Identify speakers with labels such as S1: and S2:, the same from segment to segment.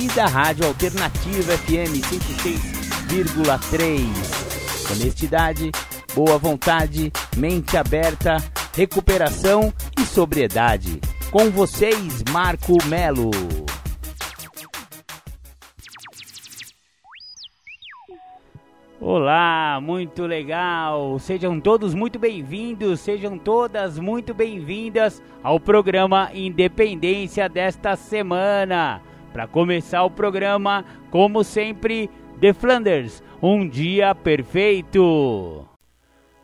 S1: e da Rádio Alternativa FM 106,3. Honestidade, boa vontade, mente aberta, recuperação e sobriedade. Com vocês, Marco Melo. Olá, muito legal! Sejam todos muito bem-vindos, sejam todas muito bem-vindas ao programa Independência desta semana. Para começar o programa, como sempre, The Flanders, um dia perfeito.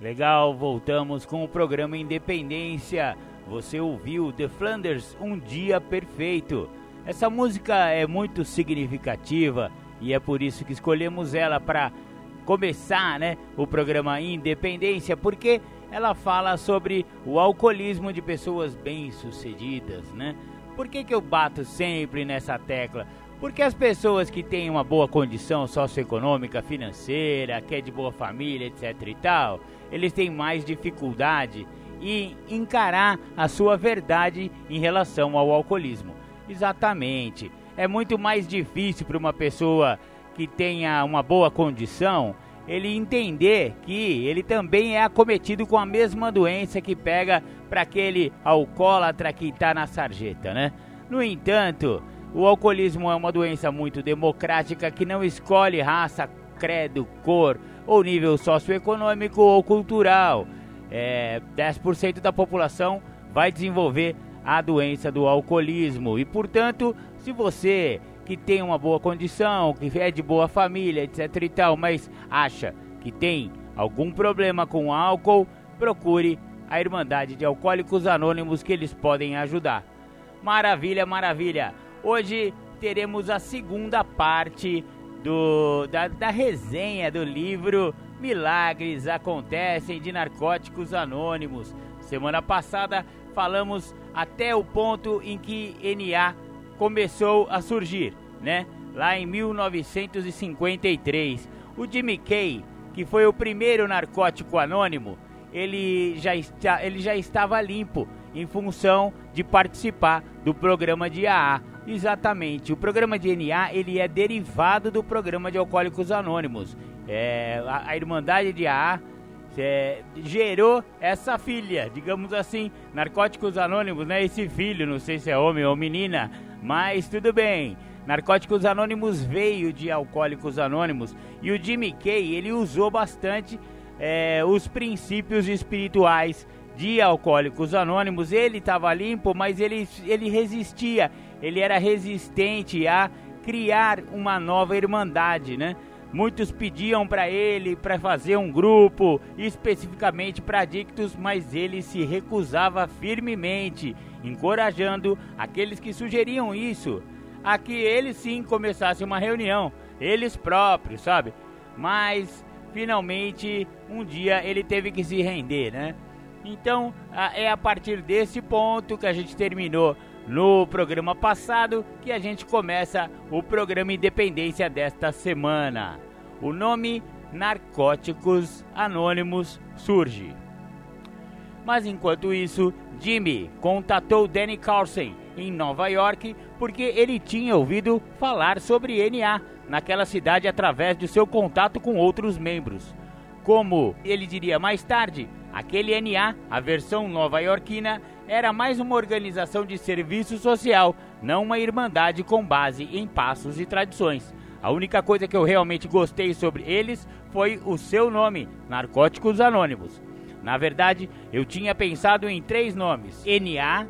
S1: Legal, voltamos com o programa Independência. Você ouviu The Flanders, um dia perfeito. Essa música é muito significativa e é por isso que escolhemos ela para começar né, o programa Independência, porque ela fala sobre o alcoolismo de pessoas bem-sucedidas, né? Por que, que eu bato sempre nessa tecla? Porque as pessoas que têm uma boa condição socioeconômica, financeira, que é de boa família, etc e tal, eles têm mais dificuldade em encarar a sua verdade em relação ao alcoolismo. Exatamente. É muito mais difícil para uma pessoa que tenha uma boa condição, ele entender que ele também é acometido com a mesma doença que pega para aquele alcoólatra que está na sarjeta, né? No entanto, o alcoolismo é uma doença muito democrática que não escolhe raça, credo, cor ou nível socioeconômico ou cultural. É, 10% da população vai desenvolver a doença do alcoolismo e, portanto, se você que tem uma boa condição, que é de boa família, etc e tal, mas acha que tem algum problema com álcool, procure a Irmandade de Alcoólicos Anônimos que eles podem ajudar. Maravilha, maravilha. Hoje teremos a segunda parte do, da, da resenha do livro Milagres Acontecem de Narcóticos Anônimos. Semana passada falamos até o ponto em que NA começou a surgir, né? Lá em 1953. O Jimmy Kay, que foi o primeiro narcótico anônimo, ele já, está, ele já estava limpo em função de participar do programa de AA. Exatamente, o programa de NA ele é derivado do programa de Alcoólicos Anônimos. É, a, a Irmandade de AA é, gerou essa filha, digamos assim, Narcóticos Anônimos, né? Esse filho, não sei se é homem ou menina, mas tudo bem. Narcóticos Anônimos veio de Alcoólicos Anônimos e o Jimmy Kay ele usou bastante é, os princípios espirituais de Alcoólicos Anônimos. Ele estava limpo, mas ele, ele resistia, ele era resistente a criar uma nova irmandade, né? Muitos pediam para ele para fazer um grupo especificamente para adictos, mas ele se recusava firmemente, encorajando aqueles que sugeriam isso a que eles sim começassem uma reunião, eles próprios, sabe? Mas finalmente um dia ele teve que se render, né? Então é a partir desse ponto que a gente terminou no programa passado que a gente começa o programa Independência desta semana. O nome Narcóticos Anônimos surge. Mas enquanto isso, Jimmy contatou Danny Carlson em Nova York porque ele tinha ouvido falar sobre NA naquela cidade através de seu contato com outros membros. Como ele diria mais tarde, aquele NA, a versão nova-iorquina, era mais uma organização de serviço social, não uma irmandade com base em passos e tradições. A única coisa que eu realmente gostei sobre eles foi o seu nome, Narcóticos Anônimos. Na verdade, eu tinha pensado em três nomes: NA,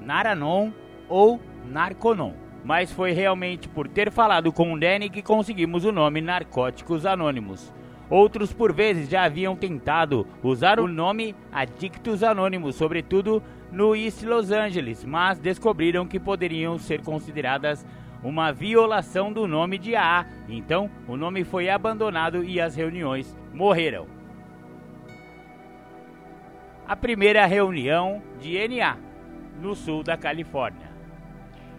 S1: Naranon ou Narconon. Mas foi realmente por ter falado com o Danny que conseguimos o nome Narcóticos Anônimos. Outros por vezes já haviam tentado usar o nome Adictos Anônimos, sobretudo no East Los Angeles, mas descobriram que poderiam ser consideradas uma violação do nome de AA. Então, o nome foi abandonado e as reuniões morreram. A primeira reunião de NA no sul da Califórnia.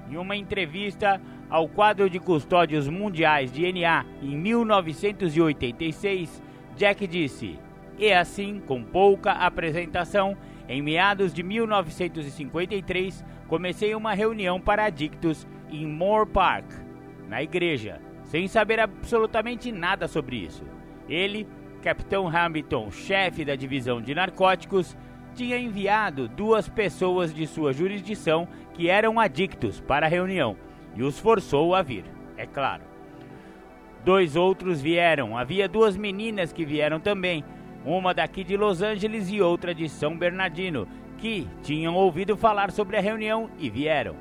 S1: Em uma entrevista ao quadro de custódios mundiais de NA em 1986, Jack disse: E assim, com pouca apresentação, em meados de 1953, comecei uma reunião para adictos em Moore Park, na igreja, sem saber absolutamente nada sobre isso. Ele, Capitão Hamilton, chefe da divisão de narcóticos, tinha enviado duas pessoas de sua jurisdição que eram adictos para a reunião e os forçou a vir, é claro. Dois outros vieram, havia duas meninas que vieram também, uma daqui de Los Angeles e outra de São Bernardino, que tinham ouvido falar sobre a reunião e vieram.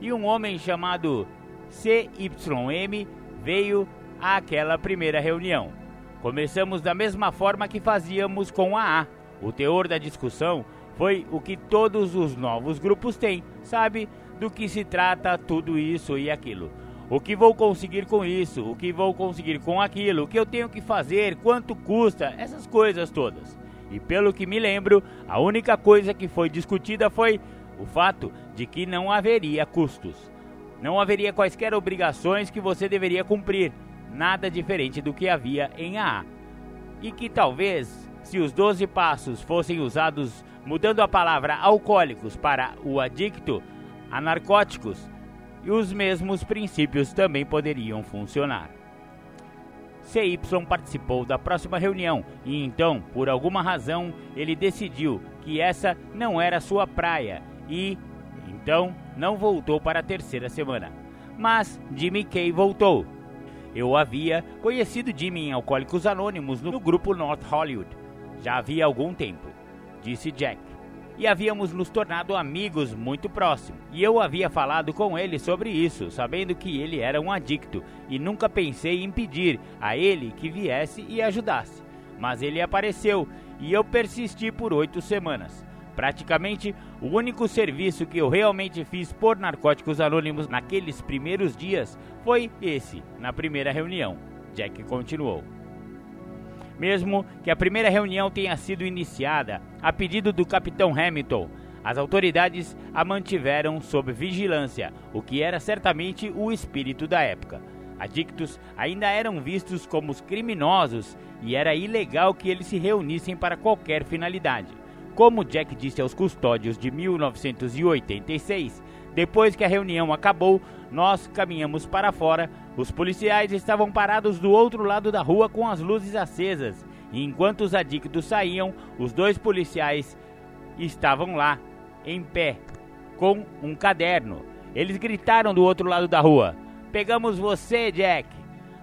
S1: E um homem chamado CYM veio àquela primeira reunião. Começamos da mesma forma que fazíamos com a A. O teor da discussão foi o que todos os novos grupos têm, sabe? Do que se trata tudo isso e aquilo. O que vou conseguir com isso? O que vou conseguir com aquilo? O que eu tenho que fazer? Quanto custa? Essas coisas todas. E pelo que me lembro, a única coisa que foi discutida foi o fato de que não haveria custos. Não haveria quaisquer obrigações que você deveria cumprir, nada diferente do que havia em AA. E que talvez, se os 12 passos fossem usados mudando a palavra alcoólicos para o adicto a narcóticos, os mesmos princípios também poderiam funcionar. CY participou da próxima reunião e então, por alguma razão, ele decidiu que essa não era sua praia e então não voltou para a terceira semana. Mas Jimmy Kay voltou. Eu havia conhecido Jimmy em Alcoólicos Anônimos no grupo North Hollywood. Já havia algum tempo, disse Jack e havíamos nos tornado amigos muito próximos. E eu havia falado com ele sobre isso, sabendo que ele era um adicto, e nunca pensei em pedir a ele que viesse e ajudasse. Mas ele apareceu e eu persisti por oito semanas. Praticamente o único serviço que eu realmente fiz por Narcóticos Anônimos naqueles primeiros dias foi esse, na primeira reunião. Jack continuou. Mesmo que a primeira reunião tenha sido iniciada a pedido do capitão Hamilton, as autoridades a mantiveram sob vigilância, o que era certamente o espírito da época. Adictos ainda eram vistos como criminosos e era ilegal que eles se reunissem para qualquer finalidade. Como Jack disse aos custódios de 1986, depois que a reunião acabou, nós caminhamos para fora. Os policiais estavam parados do outro lado da rua com as luzes acesas. E enquanto os adictos saíam, os dois policiais estavam lá, em pé, com um caderno. Eles gritaram do outro lado da rua: Pegamos você, Jack!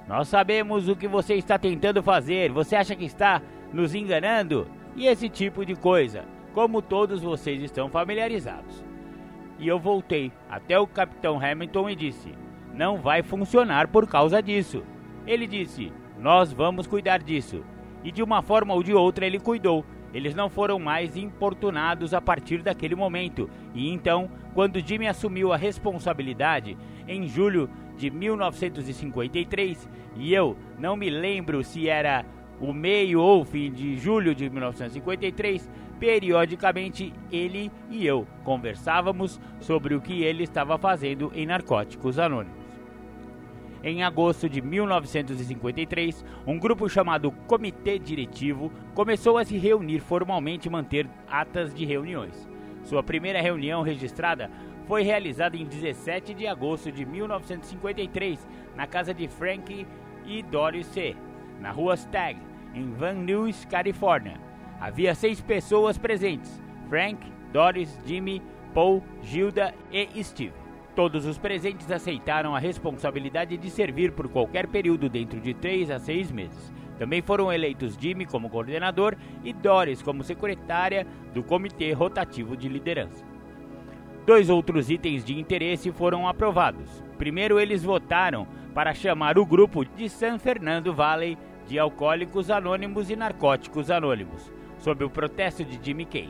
S1: Nós sabemos o que você está tentando fazer. Você acha que está nos enganando? E esse tipo de coisa, como todos vocês estão familiarizados e eu voltei até o capitão Hamilton e disse: Não vai funcionar por causa disso. Ele disse: Nós vamos cuidar disso. E de uma forma ou de outra ele cuidou. Eles não foram mais importunados a partir daquele momento. E então, quando Jimmy assumiu a responsabilidade em julho de 1953, e eu não me lembro se era o meio ou fim de julho de 1953, periodicamente ele e eu conversávamos sobre o que ele estava fazendo em Narcóticos Anônimos. Em agosto de 1953, um grupo chamado Comitê Diretivo começou a se reunir formalmente e manter atas de reuniões. Sua primeira reunião registrada foi realizada em 17 de agosto de 1953, na casa de Frank e Doris C., na rua Stagg, em Van Nuys, Califórnia. Havia seis pessoas presentes: Frank, Doris, Jimmy, Paul, Gilda e Steve. Todos os presentes aceitaram a responsabilidade de servir por qualquer período dentro de três a seis meses. Também foram eleitos Jimmy como coordenador e Doris como secretária do Comitê Rotativo de Liderança. Dois outros itens de interesse foram aprovados. Primeiro, eles votaram para chamar o grupo de San Fernando Valley de Alcoólicos Anônimos e Narcóticos Anônimos sob o protesto de Jimmy Kay.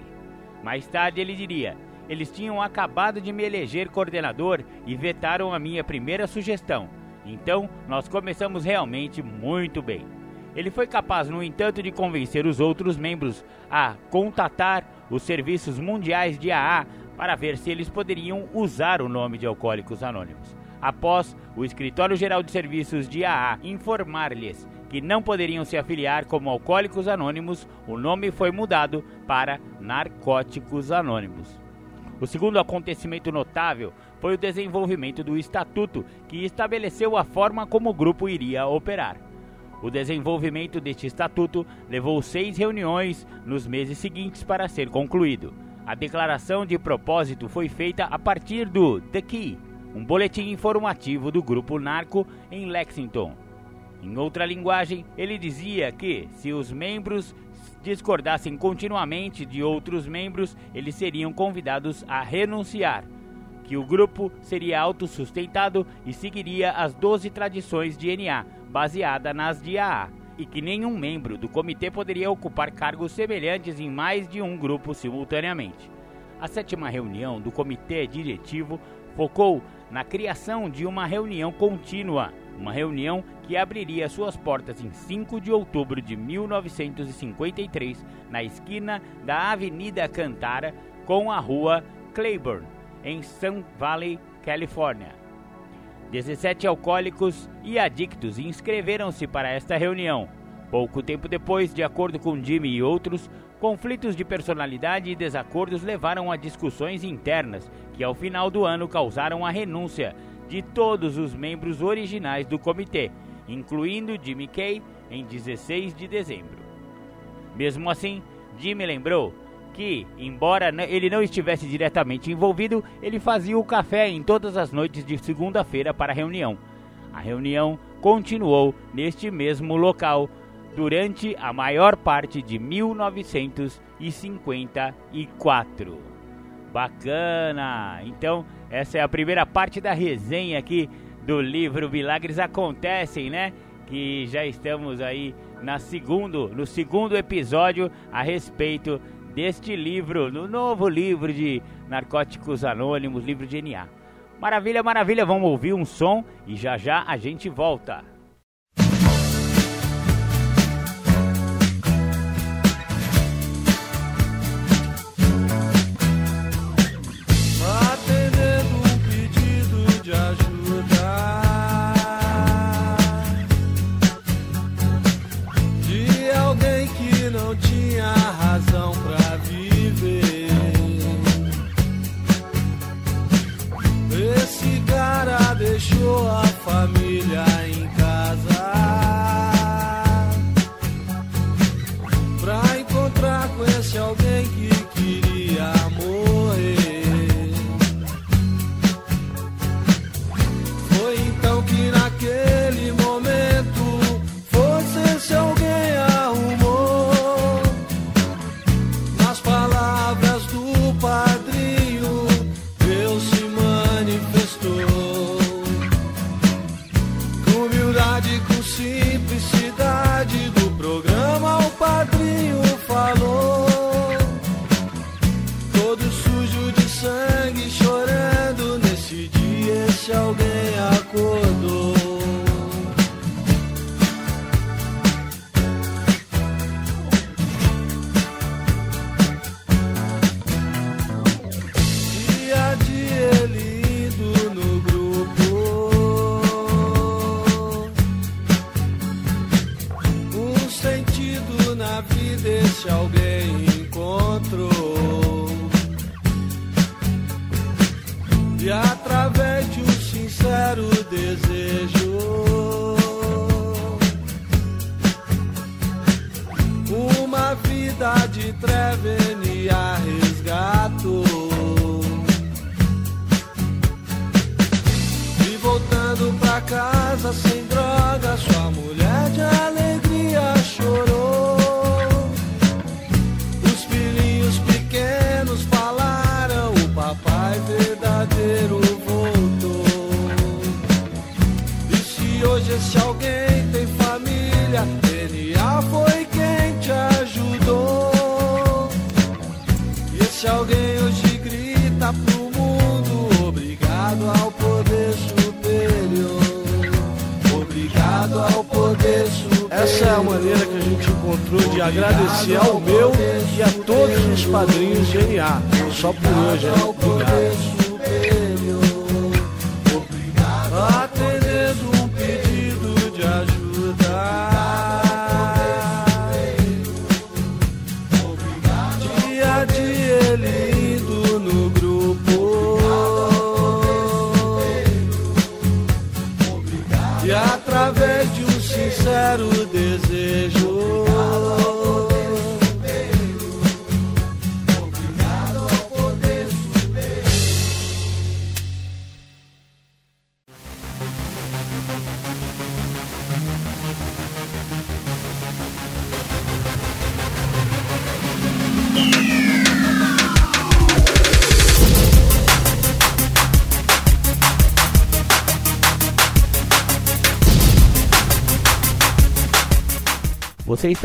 S1: Mais tarde ele diria: eles tinham acabado de me eleger coordenador e vetaram a minha primeira sugestão. Então, nós começamos realmente muito bem. Ele foi capaz, no entanto, de convencer os outros membros a contatar os serviços mundiais de AA para ver se eles poderiam usar o nome de Alcoólicos Anônimos. Após o Escritório Geral de Serviços de AA informar-lhes que não poderiam se afiliar como Alcoólicos Anônimos, o nome foi mudado para Narcóticos Anônimos. O segundo acontecimento notável foi o desenvolvimento do Estatuto, que estabeleceu a forma como o grupo iria operar. O desenvolvimento deste estatuto levou seis reuniões nos meses seguintes para ser concluído. A declaração de propósito foi feita a partir do The Key, um boletim informativo do grupo narco em Lexington. Em outra linguagem, ele dizia que, se os membros discordassem continuamente de outros membros, eles seriam convidados a renunciar, que o grupo seria autossustentado e seguiria as 12 tradições de NA, baseada nas de AA, e que nenhum membro do comitê poderia ocupar cargos semelhantes em mais de um grupo simultaneamente. A sétima reunião do comitê diretivo focou na criação de uma reunião contínua uma reunião que abriria suas portas em 5 de outubro de 1953, na esquina da Avenida Cantara com a rua Claiborne, em Sun Valley, Califórnia. 17 alcoólicos e adictos inscreveram-se para esta reunião. Pouco tempo depois, de acordo com Jimmy e outros, conflitos de personalidade e desacordos levaram a discussões internas que, ao final do ano, causaram a renúncia de todos os membros originais do comitê, incluindo Jimmy Kay, em 16 de dezembro. Mesmo assim, Jimmy lembrou que, embora ele não estivesse diretamente envolvido, ele fazia o café em todas as noites de segunda-feira para a reunião. A reunião continuou neste mesmo local durante a maior parte de 1954. Bacana! Então, essa é a primeira parte da resenha aqui do livro Milagres Acontecem, né? Que já estamos aí na segundo, no segundo episódio a respeito deste livro, no novo livro de Narcóticos Anônimos, livro de NA. Maravilha, maravilha, vamos ouvir um som e já já a gente volta.
S2: Se agradecer ao meu e a todos os padrinhos de NA. Só por hoje, é. Obrigado.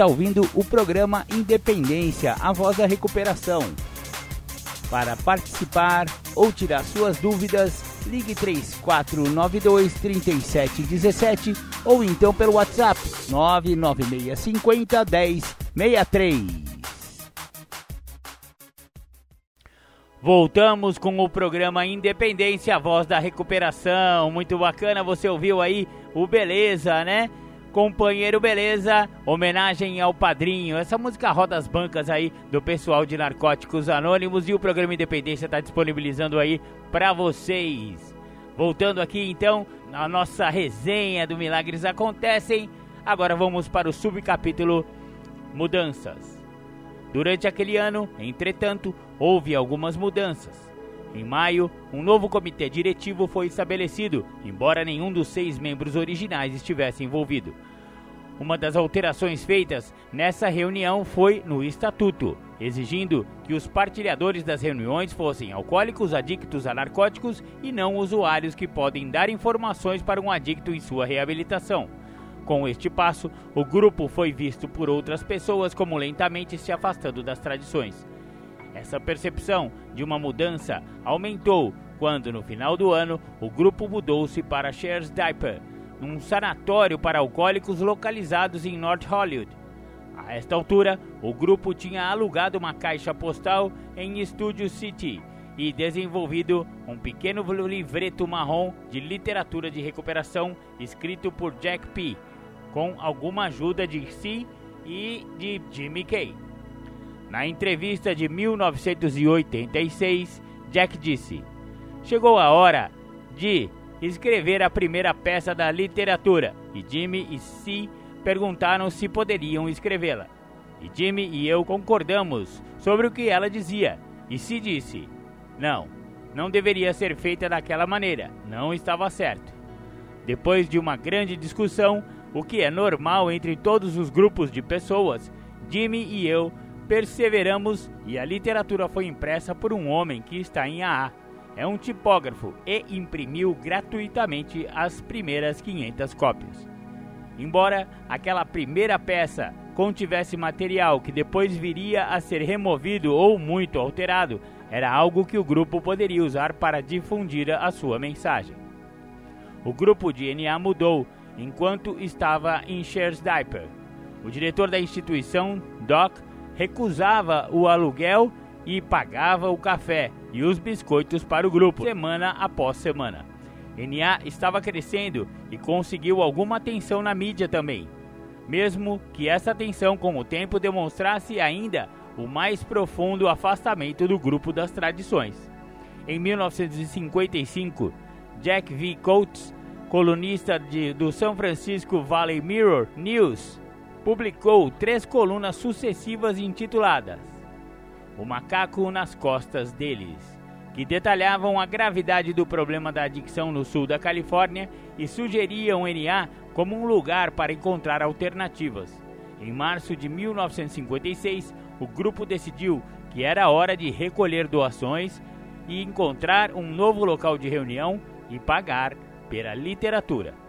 S1: Está ouvindo o programa Independência, a voz da recuperação. Para participar ou tirar suas dúvidas, ligue 3492 3717 ou então pelo WhatsApp 99650 1063. Voltamos com o programa Independência, a voz da recuperação. Muito bacana, você ouviu aí o Beleza, né? Companheiro Beleza, homenagem ao padrinho. Essa música roda as bancas aí do pessoal de Narcóticos Anônimos e o programa Independência está disponibilizando aí para vocês. Voltando aqui então, a nossa resenha do Milagres Acontecem. Agora vamos para o subcapítulo Mudanças. Durante aquele ano, entretanto, houve algumas mudanças. Em maio, um novo comitê diretivo foi estabelecido, embora nenhum dos seis membros originais estivesse envolvido. Uma das alterações feitas nessa reunião foi no estatuto, exigindo que os partilhadores das reuniões fossem alcoólicos adictos a narcóticos e não usuários que podem dar informações para um adicto em sua reabilitação. Com este passo, o grupo foi visto por outras pessoas como lentamente se afastando das tradições. Essa percepção de uma mudança aumentou quando, no final do ano, o grupo mudou-se para Shares Diaper, num sanatório para alcoólicos localizados em North Hollywood. A esta altura, o grupo tinha alugado uma caixa postal em Studio City e desenvolvido um pequeno livreto marrom de literatura de recuperação escrito por Jack P., com alguma ajuda de Si e de Jimmy Kay. Na entrevista de 1986, Jack disse: Chegou a hora de escrever a primeira peça da literatura e Jimmy e Si perguntaram se poderiam escrevê-la. E Jimmy e eu concordamos sobre o que ela dizia. E Si disse: Não, não deveria ser feita daquela maneira, não estava certo. Depois de uma grande discussão, o que é normal entre todos os grupos de pessoas, Jimmy e eu perseveramos e a literatura foi impressa por um homem que está em AA. É um tipógrafo e imprimiu gratuitamente as primeiras 500 cópias. Embora aquela primeira peça contivesse material que depois viria a ser removido ou muito alterado, era algo que o grupo poderia usar para difundir a sua mensagem. O grupo de NA mudou enquanto estava em Shares Diaper. O diretor da instituição, Doc, recusava o aluguel e pagava o café e os biscoitos para o grupo, semana após semana. NA estava crescendo e conseguiu alguma atenção na mídia também, mesmo que essa atenção com o tempo demonstrasse ainda o mais profundo afastamento do grupo das tradições. Em 1955, Jack V. Coates, colunista de, do São Francisco Valley Mirror News, publicou três colunas sucessivas intituladas O Macaco nas Costas deles, que detalhavam a gravidade do problema da adicção no sul da Califórnia e sugeriam NA como um lugar para encontrar alternativas. Em março de 1956, o grupo decidiu que era hora de recolher doações e encontrar um novo local de reunião e pagar pela literatura.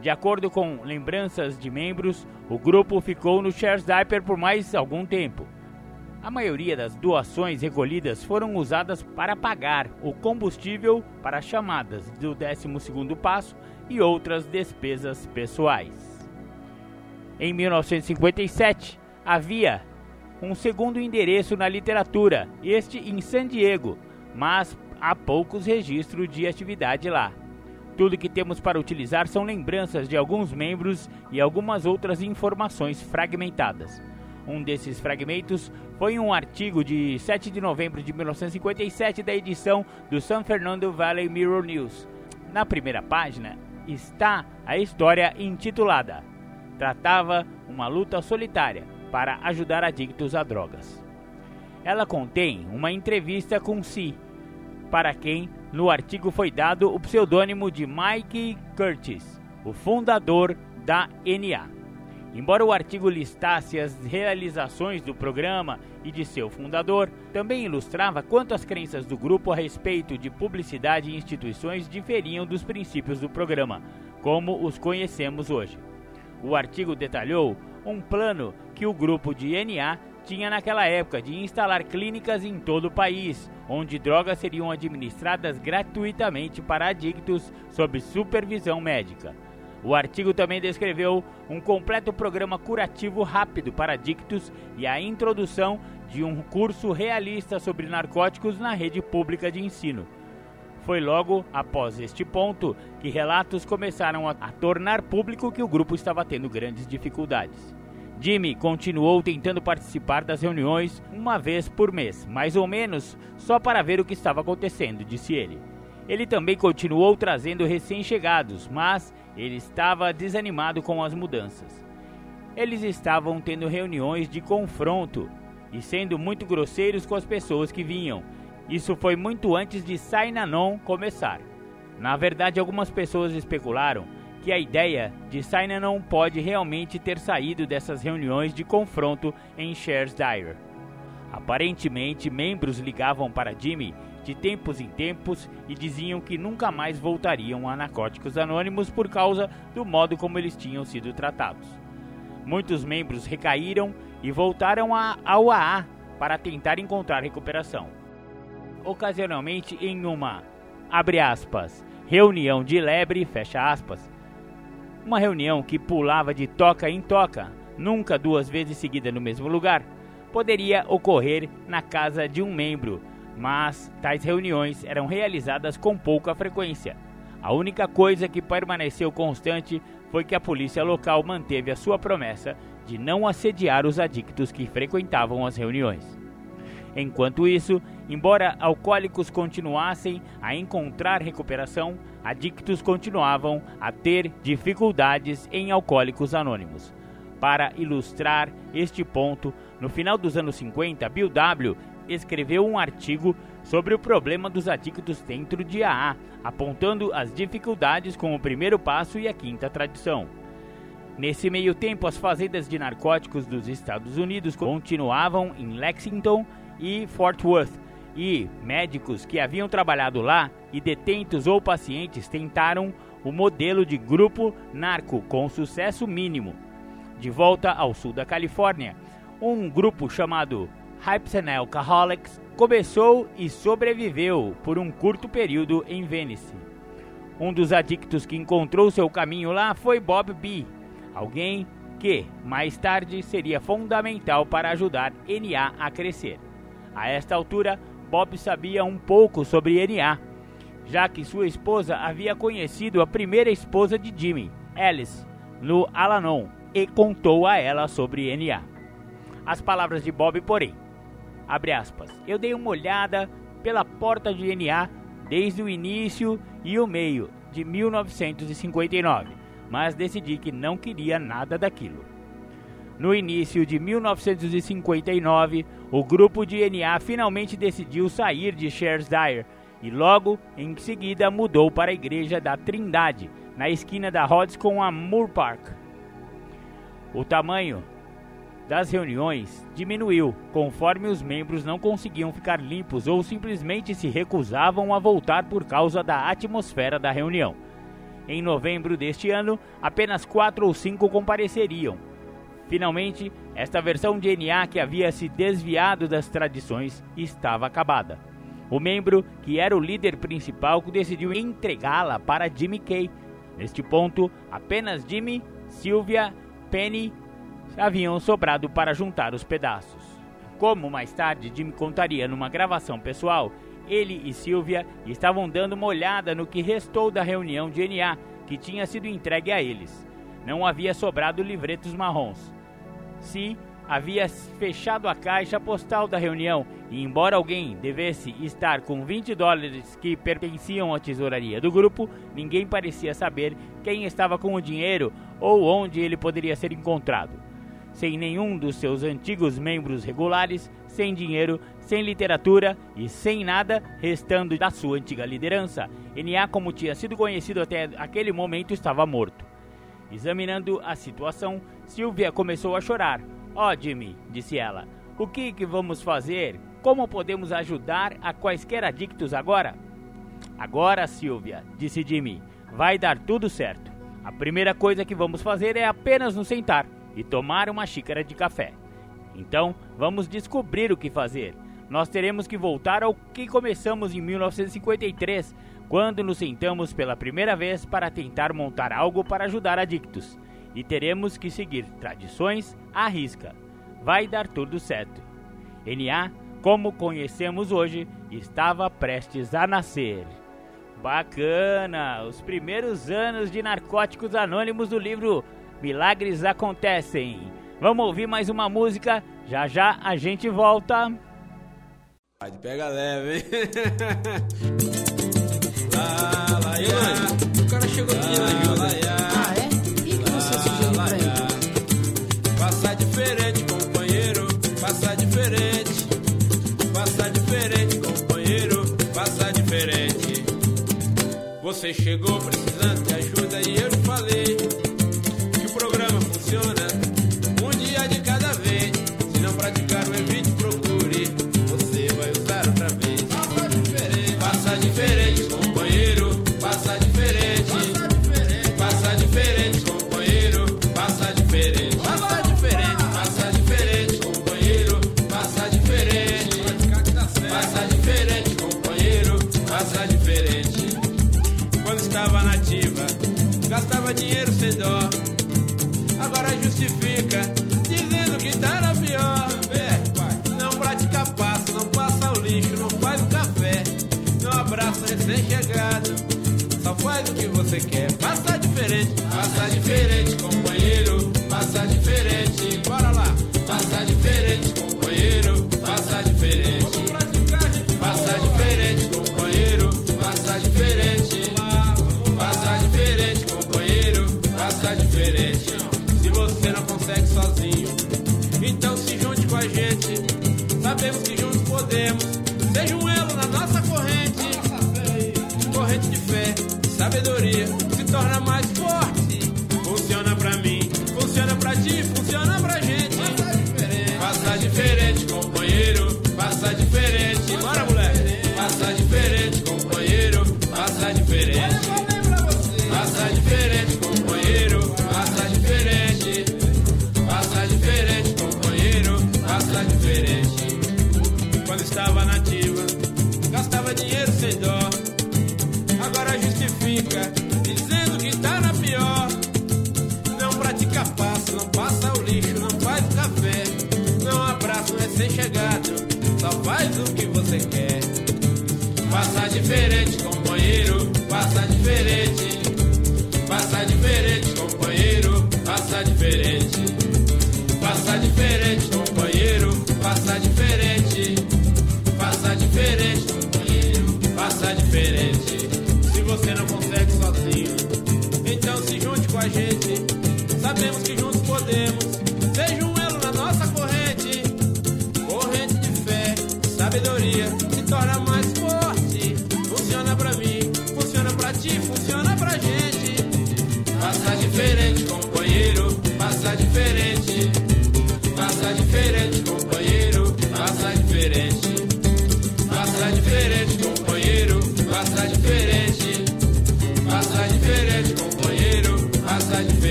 S1: De acordo com lembranças de membros, o grupo ficou no Shares Diaper por mais algum tempo. A maioria das doações recolhidas foram usadas para pagar o combustível para chamadas do 12º passo e outras despesas pessoais. Em 1957, havia um segundo endereço na literatura, este em San Diego, mas há poucos registros de atividade lá. Tudo que temos para utilizar são lembranças de alguns membros e algumas outras informações fragmentadas. Um desses fragmentos foi um artigo de 7 de novembro de 1957 da edição do San Fernando Valley Mirror News. Na primeira página está a história intitulada Tratava uma luta solitária para ajudar adictos a drogas. Ela contém uma entrevista com Si, para quem no artigo foi dado o pseudônimo de Mike Curtis, o fundador da NA. Embora o artigo listasse as realizações do programa e de seu fundador, também ilustrava quanto as crenças do grupo a respeito de publicidade e instituições diferiam dos princípios do programa, como os conhecemos hoje. O artigo detalhou um plano que o grupo de NA tinha naquela época de instalar clínicas em todo o país, onde drogas seriam administradas gratuitamente para adictos sob supervisão médica. O artigo também descreveu um completo programa curativo rápido para adictos e a introdução de um curso realista sobre narcóticos na rede pública de ensino. Foi logo após este ponto que relatos começaram a, tornar público que o grupo estava tendo grandes dificuldades. Jimmy continuou tentando participar das reuniões uma vez por mês, mais ou menos, só para ver o que estava acontecendo, disse ele. Ele também continuou trazendo recém-chegados, mas ele estava desanimado com as mudanças. Eles estavam tendo reuniões de confronto e sendo muito grosseiros com as pessoas que vinham. Isso foi muito antes de Sainanon começar. Na verdade, algumas pessoas especularam que a ideia de Sainanon pode realmente ter saído dessas reuniões de confronto em Shares Dyer. Aparentemente, membros ligavam para Jimmy de tempos em tempos e diziam que nunca mais voltariam a Narcóticos Anônimos por causa do modo como eles tinham sido tratados. Muitos membros recaíram e voltaram a, ao AA para tentar encontrar recuperação. Ocasionalmente, em uma, aspas, reunião de lebre, uma reunião que pulava de toca em toca, nunca duas vezes seguida no mesmo lugar, poderia ocorrer na casa de um membro mas tais reuniões eram realizadas com pouca frequência. A única coisa que permaneceu constante foi que a polícia local manteve a sua promessa de não assediar os adictos que frequentavam as reuniões. Enquanto isso, embora alcoólicos continuassem a encontrar recuperação, adictos continuavam a ter dificuldades em alcoólicos anônimos. Para ilustrar este ponto, no final dos anos 50, Bill W escreveu um artigo sobre o problema dos adictos dentro de AA, apontando as dificuldades com o primeiro passo e a quinta tradição. Nesse meio tempo, as fazendas de narcóticos dos Estados Unidos continuavam em Lexington e Fort Worth, e médicos que haviam trabalhado lá e detentos ou pacientes tentaram o modelo de grupo narco com sucesso mínimo. De volta ao sul da Califórnia, um grupo chamado Hypes and Alcoholics começou e sobreviveu por um curto período em Venice. Um dos adictos que encontrou seu caminho lá foi Bob B, alguém que, mais tarde, seria fundamental para ajudar NA a crescer. A esta altura, Bob sabia um pouco sobre NA, já que sua esposa havia conhecido a primeira esposa de Jimmy, Alice, no Alanon, e contou a ela sobre NA. As palavras de Bob, porém, Abre aspas. Eu dei uma olhada pela porta de NA desde o início e o meio de 1959, mas decidi que não queria nada daquilo. No início de 1959, o grupo de NA finalmente decidiu sair de Shares Dyer e logo em seguida mudou para a igreja da Trindade, na esquina da Rhodes com a Moore Park. O tamanho das reuniões diminuiu conforme os membros não conseguiam ficar limpos ou simplesmente se recusavam a voltar por causa da atmosfera da reunião. Em novembro deste ano, apenas quatro ou cinco compareceriam. Finalmente, esta versão de NA que havia se desviado das tradições estava acabada. O membro, que era o líder principal, decidiu entregá-la para Jimmy Kay. Neste ponto, apenas Jimmy, Sylvia, Penny haviam sobrado para juntar os pedaços. Como mais tarde Jimmy contaria numa gravação pessoal, ele e Silvia estavam dando uma olhada no que restou da reunião de NA que tinha sido entregue a eles. Não havia sobrado livretos marrons. Se havia fechado a caixa postal da reunião e, embora alguém devesse estar com 20 dólares que pertenciam à tesouraria do grupo, ninguém parecia saber quem estava com o dinheiro ou onde ele poderia ser encontrado. Sem nenhum dos seus antigos membros regulares, sem dinheiro, sem literatura e sem nada restando da sua antiga liderança, NA, como tinha sido conhecido até aquele momento, estava morto. Examinando a situação, Sylvia começou a chorar Ó oh, Jimmy, disse ela, o que, que vamos fazer? Como podemos ajudar a quaisquer adictos agora? Agora, Silvia, disse Jimmy, vai dar tudo certo. A primeira coisa que vamos fazer é apenas nos sentar e tomar uma xícara de café. Então, vamos descobrir o que fazer. Nós teremos que voltar ao que começamos em 1953, quando nos sentamos pela primeira vez para tentar montar algo para ajudar adictos e teremos que seguir tradições à risca. Vai dar tudo certo. NA, como conhecemos hoje, estava prestes a nascer. Bacana! Os primeiros anos de Narcóticos Anônimos do livro Milagres Acontecem. Vamos ouvir mais uma música, já já a gente volta.
S3: Pega leve, hein? lá, lá, lá, O cara chegou aqui, lá, lá, lá. Você chegou precisando de ajuda e eu falei que você quer. Passa diferente, passa diferente, companheiro, passa diferente. Sabedoria, se torna mais forte. Passa diferente,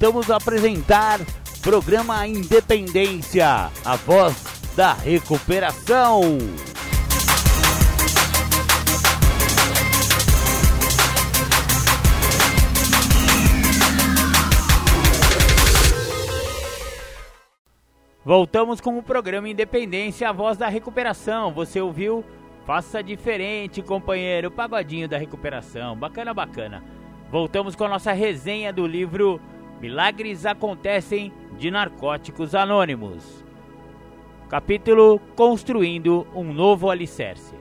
S1: voltamos a apresentar programa Independência, a voz da recuperação. Voltamos com o programa Independência, a voz da recuperação. Você ouviu? Faça diferente, companheiro. Pagodinho da recuperação. Bacana, bacana. Voltamos com a nossa resenha do livro Milagres Acontecem de Narcóticos Anônimos. Capítulo Construindo um Novo Alicerce.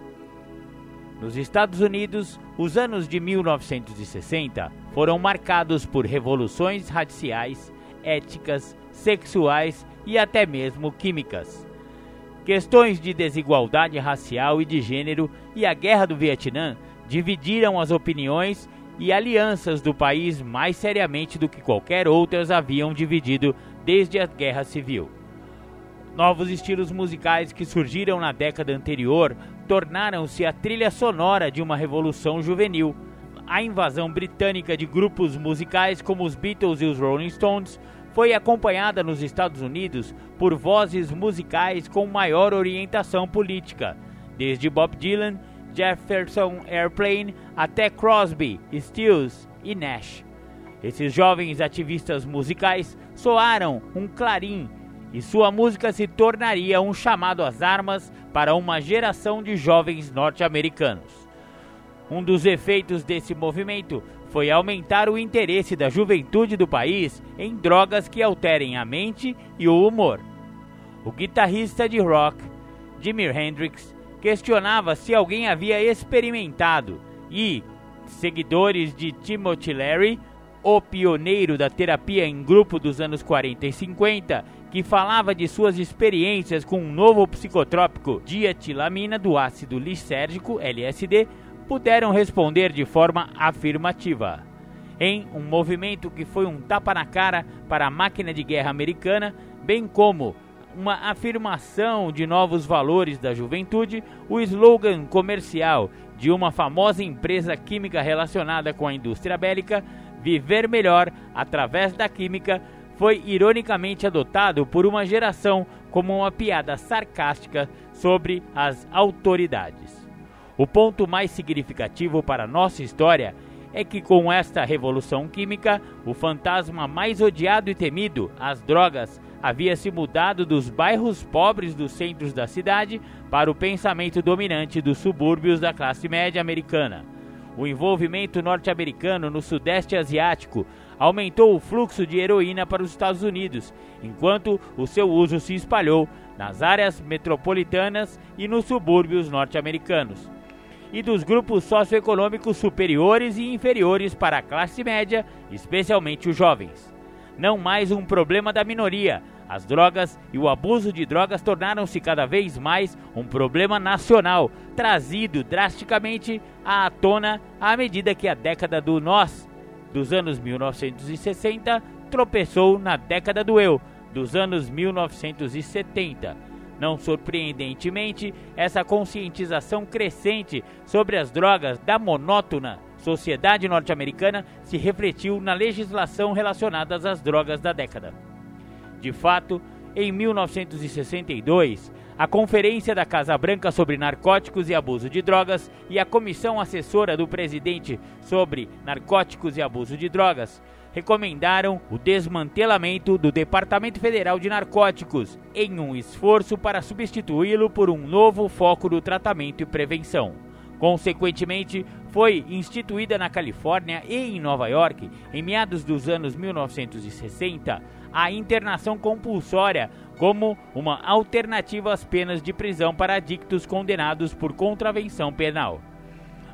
S1: Nos Estados Unidos, os anos de 1960 foram marcados por revoluções raciais, éticas, sexuais e até mesmo químicas. Questões de desigualdade racial e de gênero e a Guerra do Vietnã dividiram as opiniões e alianças do país mais seriamente do que qualquer outras haviam dividido desde a Guerra Civil. Novos estilos musicais que surgiram na década anterior tornaram-se a trilha sonora de uma revolução juvenil. A invasão britânica de grupos musicais como os Beatles e os Rolling Stones foi acompanhada nos Estados Unidos por vozes musicais com maior orientação política, desde Bob Dylan, Jefferson Airplane até Crosby, Stills e Nash. Esses jovens ativistas musicais soaram um clarim e sua música se tornaria um chamado às armas para uma geração de jovens norte-americanos. Um dos efeitos desse movimento foi aumentar o interesse da juventude do país em drogas que alterem a mente e o humor. O guitarrista de rock, Jimi Hendrix, questionava se alguém havia experimentado e seguidores de Timothy Leary, o pioneiro da terapia em grupo dos anos 40 e 50, que falava de suas experiências com um novo psicotrópico dietilamina do ácido lisérgico LSD, puderam responder de forma afirmativa. Em um movimento que foi um tapa na cara para a máquina de guerra americana, bem como uma afirmação de novos valores da juventude, o slogan comercial de uma famosa empresa química relacionada com a indústria bélica, Viver Melhor através da Química, foi ironicamente adotado por uma geração como uma piada sarcástica sobre as autoridades. O ponto mais significativo para nossa história é que com esta revolução química, o fantasma mais odiado e temido, as drogas, havia se mudado dos bairros pobres dos centros da cidade para o pensamento dominante dos subúrbios da classe média americana. O envolvimento norte-americano no Sudeste Asiático aumentou o fluxo de heroína para os Estados Unidos, enquanto o seu uso se espalhou nas áreas metropolitanas e nos subúrbios norte-americanos e dos grupos socioeconômicos superiores e inferiores para a classe média, especialmente os jovens. Não mais um problema da minoria, as drogas e o abuso de drogas tornaram-se cada vez mais um problema nacional, trazido drasticamente à tona à medida que a década do nós, dos anos 1960, tropeçou na década do eu, dos anos 1970 não surpreendentemente, essa conscientização crescente sobre as drogas da monótona sociedade norte-americana se refletiu na legislação relacionada às drogas da década. De fato, em 1962, a Conferência da Casa Branca sobre Narcóticos e Abuso de Drogas e a Comissão Assessora do Presidente sobre Narcóticos e Abuso de Drogas recomendaram o desmantelamento do Departamento Federal de Narcóticos em um esforço para substituí-lo por um novo foco do tratamento e prevenção. Consequentemente, foi instituída na Califórnia e em Nova York, em meados dos anos 1960, a internação compulsória como uma alternativa às penas de prisão para adictos condenados por contravenção penal.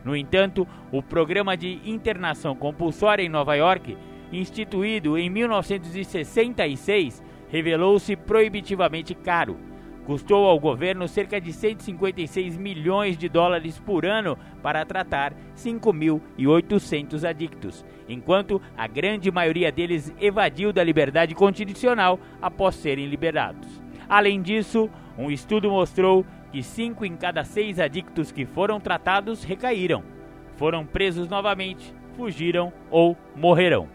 S1: No entanto, o programa de internação compulsória em Nova York instituído em 1966, revelou-se proibitivamente caro. Custou ao governo cerca de 156 milhões de dólares por ano para tratar 5.800 adictos, enquanto a grande maioria deles evadiu da liberdade condicional após serem liberados. Além disso, um estudo mostrou que 5 em cada 6 adictos que foram tratados recaíram, foram presos novamente, fugiram ou morreram.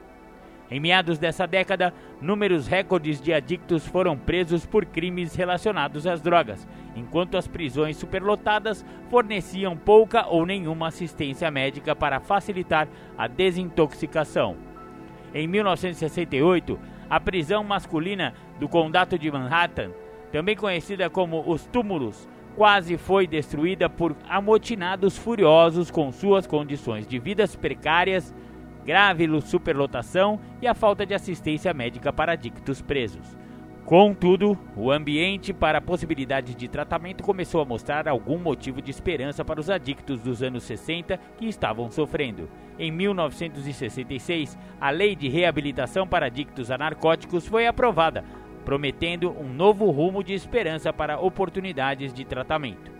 S1: Em meados dessa década, números recordes de adictos foram presos por crimes relacionados às drogas, enquanto as prisões superlotadas forneciam pouca ou nenhuma assistência médica para facilitar a desintoxicação. Em 1968, a prisão masculina do Condado de Manhattan, também conhecida como os Túmulos, quase foi destruída por amotinados furiosos com suas condições de vidas precárias grave superlotação e a falta de assistência médica para adictos presos. Contudo, o ambiente para a possibilidade de tratamento começou a mostrar algum motivo de esperança para os adictos dos anos 60 que estavam sofrendo. Em 1966, a Lei de Reabilitação para Adictos a Narcóticos foi aprovada, prometendo um novo rumo de esperança para oportunidades de tratamento.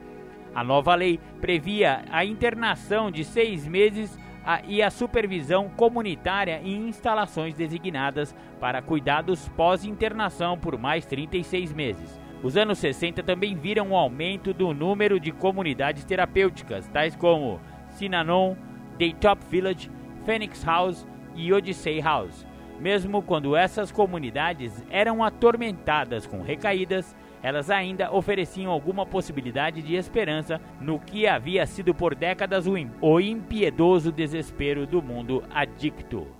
S1: A nova lei previa a internação de seis meses a, e a supervisão comunitária em instalações designadas para cuidados pós-internação por mais 36 meses. Os anos 60 também viram um aumento do número de comunidades terapêuticas, tais como Sinanon, Daytop Village, Phoenix House e Odyssey House. Mesmo quando essas comunidades eram atormentadas com recaídas, elas ainda ofereciam alguma possibilidade de esperança no que havia sido por décadas o impiedoso desespero do mundo adicto.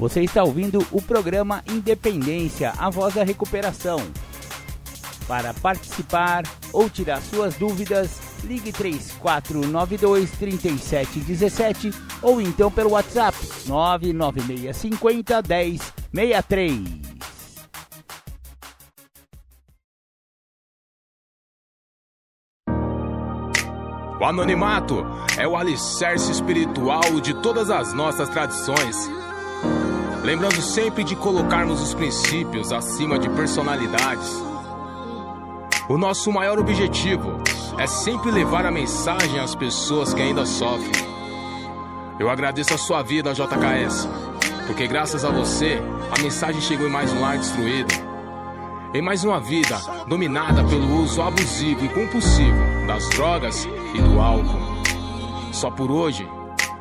S1: Você está ouvindo o programa Independência, a voz da recuperação. Para participar ou tirar suas dúvidas, ligue 3492 3717 ou então pelo WhatsApp 99650 1063.
S4: O anonimato é o alicerce espiritual de todas as nossas tradições lembrando sempre de colocarmos os princípios acima de personalidades. O nosso maior objetivo é sempre levar a mensagem às pessoas que ainda sofrem. Eu agradeço a sua vida, JKS, porque graças a você, a mensagem chegou em mais um lar destruído. Em mais uma vida dominada pelo uso abusivo e compulsivo das drogas e do álcool. Só por hoje,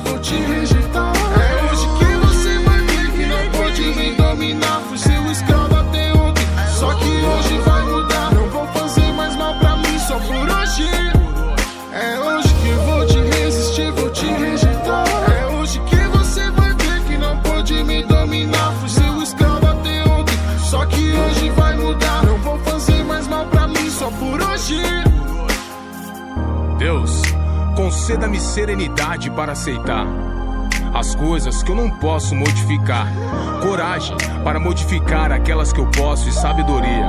S5: vou te rejeitar.
S4: Conceda-me serenidade para aceitar as coisas que eu não posso modificar, coragem para modificar aquelas que eu posso e sabedoria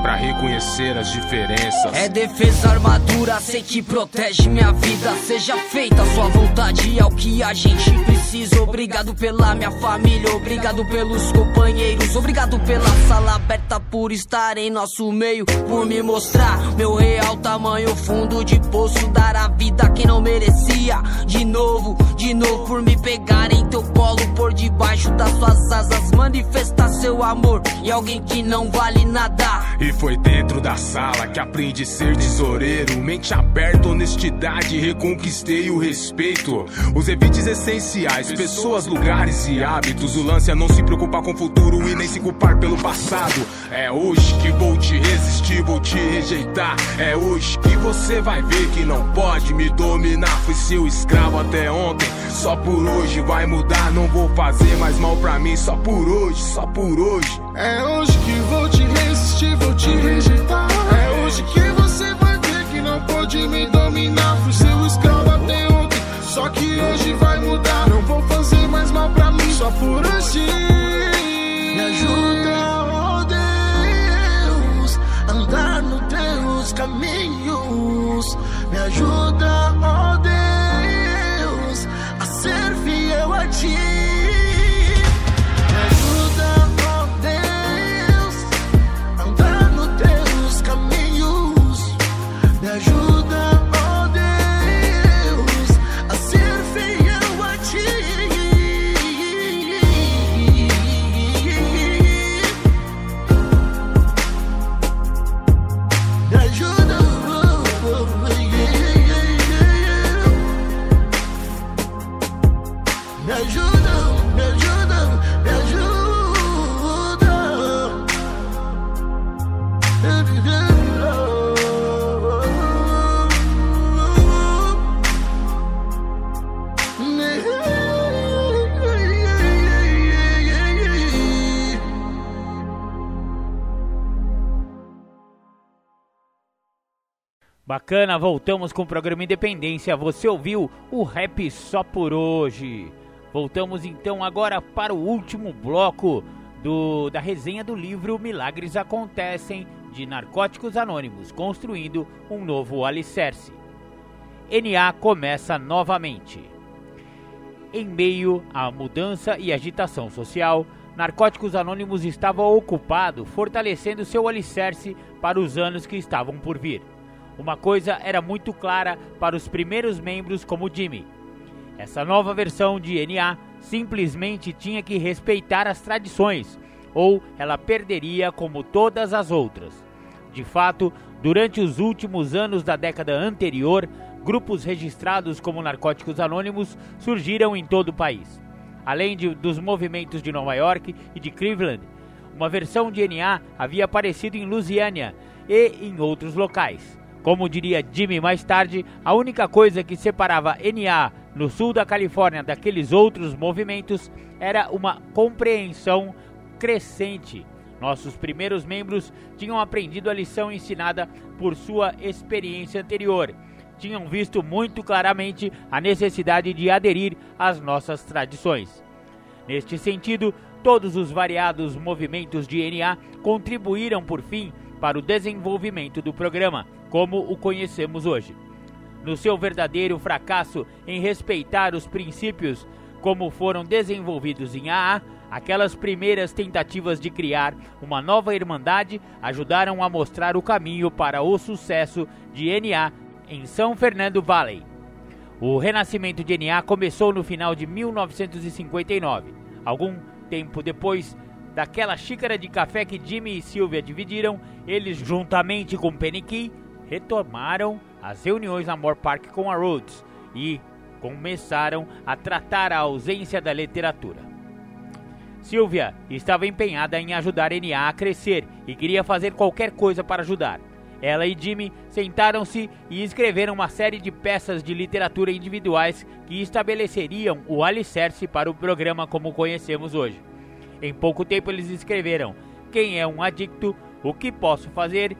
S4: para reconhecer as diferenças.
S6: É defesa, armadura, sei que protege minha vida. Seja feita a sua vontade, é o que a gente precisa. Preciso. Obrigado pela minha família, obrigado pelos companheiros, obrigado pela sala aberta por estar em nosso meio, por me mostrar meu real tamanho, fundo de poço, dar a vida a quem não merecia. De novo, de novo, por me pegar em teu colo, por debaixo das suas asas, manifestar seu amor e alguém que não vale nada.
S4: E foi dentro da sala que aprendi a ser tesoureiro. Mente aberta, honestidade, reconquistei o respeito. Os evites essenciais, pessoas, lugares e hábitos. O lance é não se preocupar com o futuro e nem se culpar pelo passado. É hoje que vou te resistir, vou te rejeitar. É hoje que você vai ver que não pode me dominar. Fui seu escravo até ontem, só por hoje vai mudar. Não vou fazer mais mal pra mim, só por hoje, só por hoje.
S7: É hoje que vou te resistir, vou te rejeitar. É hoje que você vai ver que não pode me por
S1: Bacana, voltamos com o programa Independência. Você ouviu o rap só por hoje. Voltamos então agora para o último bloco do, da resenha do livro Milagres Acontecem de Narcóticos Anônimos, construindo um novo alicerce. NA começa novamente. Em meio à mudança e agitação social, Narcóticos Anônimos estava ocupado fortalecendo seu alicerce para os anos que estavam por vir. Uma coisa era muito clara para os primeiros membros, como Jimmy. Essa nova versão de NA simplesmente tinha que respeitar as tradições, ou ela perderia como todas as outras. De fato, durante os últimos anos da década anterior, grupos registrados como Narcóticos Anônimos surgiram em todo o país. Além de, dos movimentos de Nova York e de Cleveland, uma versão de NA havia aparecido em Louisiana e em outros locais. Como diria Jimmy mais tarde, a única coisa que separava NA no sul da Califórnia daqueles outros movimentos era uma compreensão crescente. Nossos primeiros membros tinham aprendido a lição ensinada por sua experiência anterior. Tinham visto muito claramente a necessidade de aderir às nossas tradições. Neste sentido, todos os variados movimentos de NA contribuíram, por fim, para o desenvolvimento do programa, como o conhecemos hoje. No seu verdadeiro fracasso em respeitar os princípios como foram desenvolvidos em AA, aquelas primeiras tentativas de criar uma nova irmandade ajudaram a mostrar o caminho para o sucesso de NA em São Fernando Valley. O renascimento de NA começou no final de 1959. Algum tempo depois daquela xícara de café que Jimmy e Sylvia dividiram, eles, juntamente com Penny Key, retomaram as reuniões na Moore Park com a Rhodes e começaram a tratar a ausência da literatura. Sylvia estava empenhada em ajudar NA a crescer e queria fazer qualquer coisa para ajudar. Ela e Jimmy sentaram-se e escreveram uma série de peças de literatura individuais que estabeleceriam o alicerce para o programa como conhecemos hoje. Em pouco tempo eles escreveram Quem é um adicto, o que posso fazer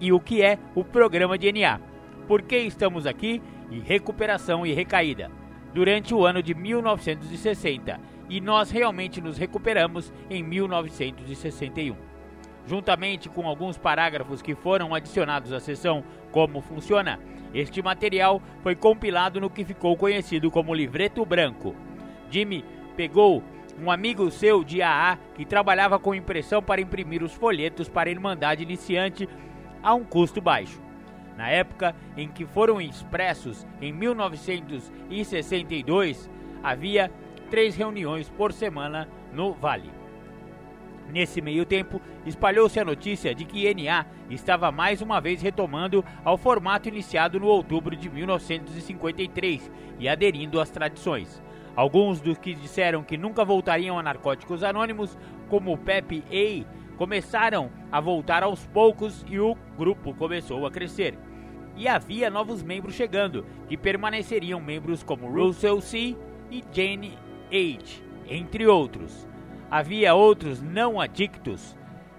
S1: e o que é o programa de NA. Por que estamos aqui e recuperação e recaída. Durante o ano de 1960 e nós realmente nos recuperamos em 1961 juntamente com alguns parágrafos que foram adicionados à seção Como Funciona, este material foi compilado no que ficou conhecido como Livreto Branco. Jimmy pegou um amigo seu de AA que trabalhava com impressão para imprimir os folhetos para a Irmandade Iniciante a um custo baixo. Na época em que foram expressos, em 1962, havia três reuniões por semana no Vale. Nesse meio tempo, espalhou-se a notícia de que NA estava mais uma vez retomando ao formato iniciado no outubro de 1953 e aderindo às tradições. Alguns dos que disseram que nunca voltariam a Narcóticos Anônimos, como Pepe A, começaram a voltar aos poucos e o grupo começou a crescer. E havia novos membros chegando, que permaneceriam membros como Russell C. e Jane H., entre outros. Havia outros não adictos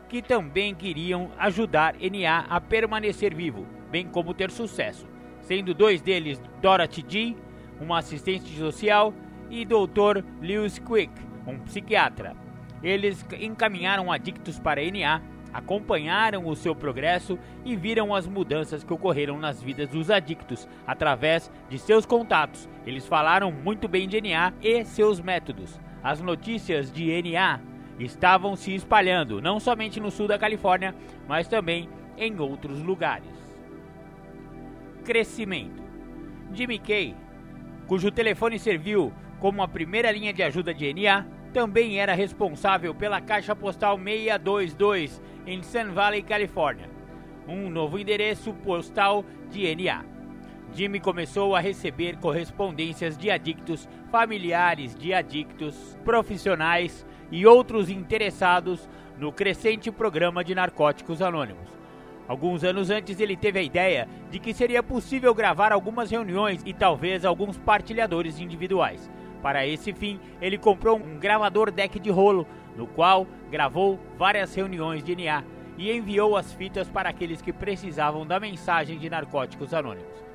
S1: que também queriam ajudar NA a permanecer vivo, bem como ter sucesso, sendo dois deles Dorothy G., uma assistente social, e Dr. Lewis Quick, um psiquiatra. Eles encaminharam adictos para NA, acompanharam o seu progresso e viram as mudanças que ocorreram nas vidas dos adictos através de seus contatos. Eles falaram muito bem de NA e seus métodos. As notícias de NA estavam se espalhando não somente no sul da Califórnia, mas também em outros lugares. Crescimento. Jimmy Kay, cujo telefone serviu como a primeira linha de ajuda de NA, também era responsável pela caixa postal 622 em Sun Valley, Califórnia, um novo endereço postal de NA. Jimmy começou a receber correspondências de adictos, familiares de adictos, profissionais e outros interessados no crescente programa de narcóticos anônimos. Alguns anos antes, ele teve a ideia de que seria possível gravar algumas reuniões e talvez alguns partilhadores individuais. Para esse fim, ele comprou um gravador deck de rolo, no qual gravou várias reuniões de NA e enviou as fitas para aqueles que precisavam da mensagem de narcóticos anônimos.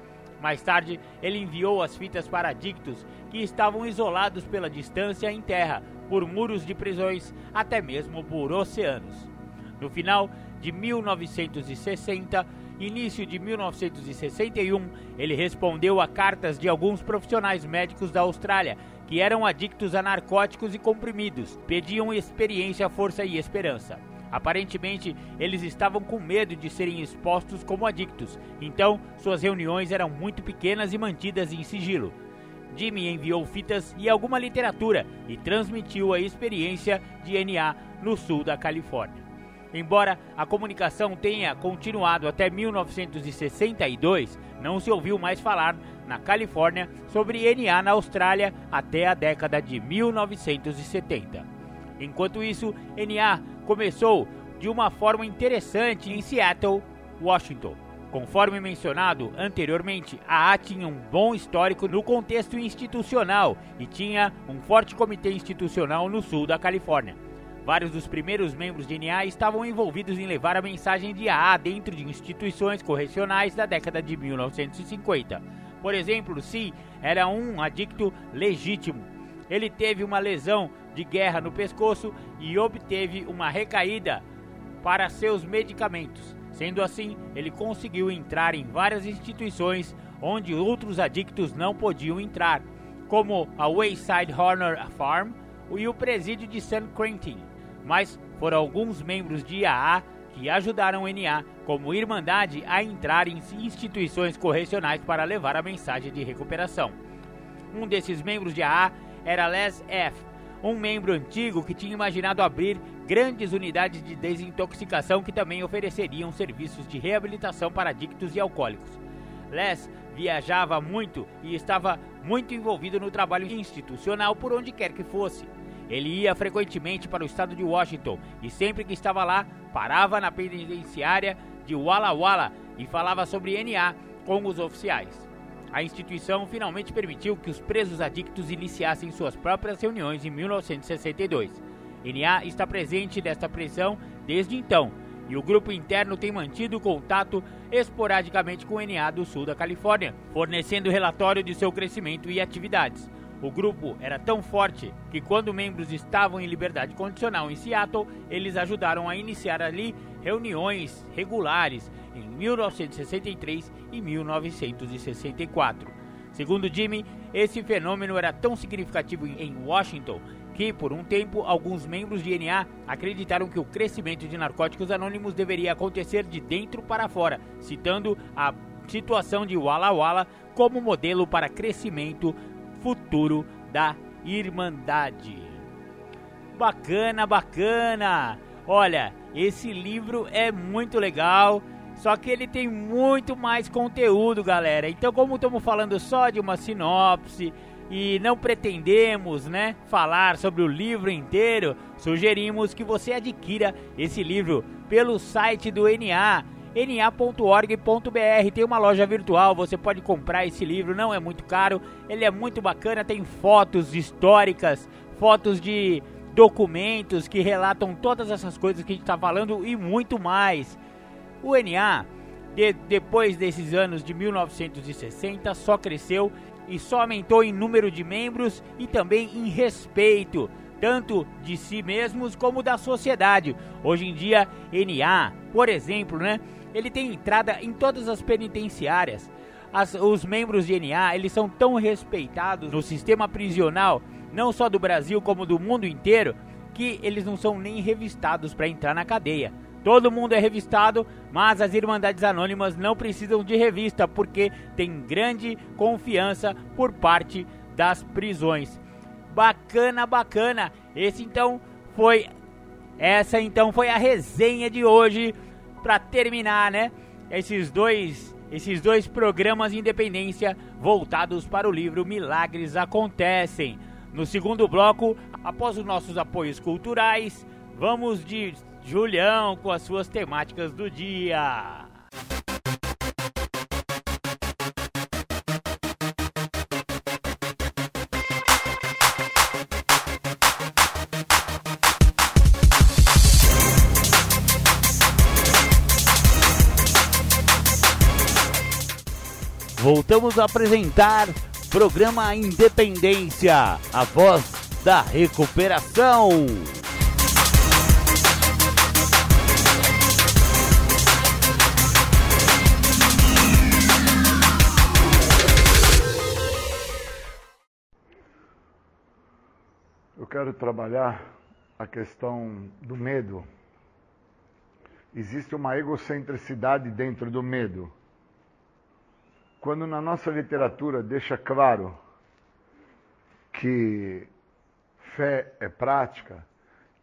S1: Mais tarde, ele enviou as fitas para adictos que estavam isolados pela distância em terra, por muros de prisões, até mesmo por oceanos. No final de 1960, início de 1961, ele respondeu a cartas de alguns profissionais médicos da Austrália que eram adictos a narcóticos e comprimidos, pediam experiência, força e esperança. Aparentemente, eles estavam com medo de serem expostos como adictos, então suas reuniões eram muito pequenas e mantidas em sigilo. Jimmy enviou fitas e alguma literatura e transmitiu a experiência de NA no sul da Califórnia. Embora a comunicação tenha continuado até 1962, não se ouviu mais falar na Califórnia sobre NA na Austrália até a década de 1970. Enquanto isso, NA começou de uma forma interessante em Seattle, Washington. Conforme mencionado anteriormente, a A tinha um bom histórico no contexto institucional e tinha um forte comitê institucional no sul da Califórnia. Vários dos primeiros membros de NA estavam envolvidos em levar a mensagem de AA dentro de instituições correcionais da década de 1950. Por exemplo, Si era um adicto legítimo. Ele teve uma lesão de guerra no pescoço e obteve uma recaída para seus medicamentos. Sendo assim, ele conseguiu entrar em várias instituições onde outros adictos não podiam entrar, como a Wayside Horner Farm e o presídio de San Quentin mas foram alguns membros de AA que ajudaram o NA como Irmandade a entrar em instituições correcionais para levar a mensagem de recuperação. Um desses membros de AA era Les F., um membro antigo que tinha imaginado abrir grandes unidades de desintoxicação que também ofereceriam serviços de reabilitação para adictos e alcoólicos. Les viajava muito e estava muito envolvido no trabalho institucional por onde quer que fosse. Ele ia frequentemente para o estado de Washington e sempre que estava lá, parava na penitenciária de Walla Walla e falava sobre NA com os oficiais. A instituição finalmente permitiu que os presos adictos iniciassem suas próprias reuniões em 1962. NA está presente nesta prisão desde então, e o grupo interno tem mantido contato esporadicamente com o NA do sul da Califórnia, fornecendo relatório de seu crescimento e atividades. O grupo era tão forte que, quando membros estavam em liberdade condicional em Seattle, eles ajudaram a iniciar ali reuniões regulares em 1963 e 1964. Segundo Jimmy, esse fenômeno era tão significativo em Washington que, por um tempo, alguns membros de NA acreditaram que o crescimento de narcóticos anônimos deveria acontecer de dentro para fora, citando a situação de Walla Walla como modelo para crescimento futuro da Irmandade. Bacana, bacana! Olha, esse livro é muito legal, só que ele tem muito mais conteúdo, galera. Então, como estamos falando só de uma sinopse e não pretendemos, né, falar sobre o livro inteiro, sugerimos que você adquira esse livro pelo site do NA na.org.br. Tem uma loja virtual, você pode comprar esse livro, não é muito caro, ele é muito bacana, tem fotos históricas, fotos de documentos que relatam todas essas coisas que a gente está falando e muito mais. O NA, de, depois desses anos de 1960, só cresceu e só aumentou em número de membros e também em respeito, tanto de si mesmos como da sociedade. Hoje em dia, NA, por exemplo, né, ele tem entrada em todas as penitenciárias. As, os membros de NA eles são tão respeitados no sistema prisional, não só do Brasil como do mundo inteiro, que eles não são nem revistados para entrar na cadeia. Todo mundo é revistado, mas as Irmandades Anônimas não precisam de revista porque tem grande confiança por parte das prisões. Bacana, bacana. Esse então foi essa então foi a resenha de hoje para terminar, né? Esses dois, esses dois programas de independência voltados para o livro Milagres Acontecem. No segundo bloco, após os nossos apoios culturais, vamos de Julião com as suas temáticas do dia. Voltamos a apresentar programa Independência, a voz da recuperação.
S8: Eu quero trabalhar a questão do medo. Existe uma egocentricidade dentro do medo quando na nossa literatura deixa claro que fé é prática,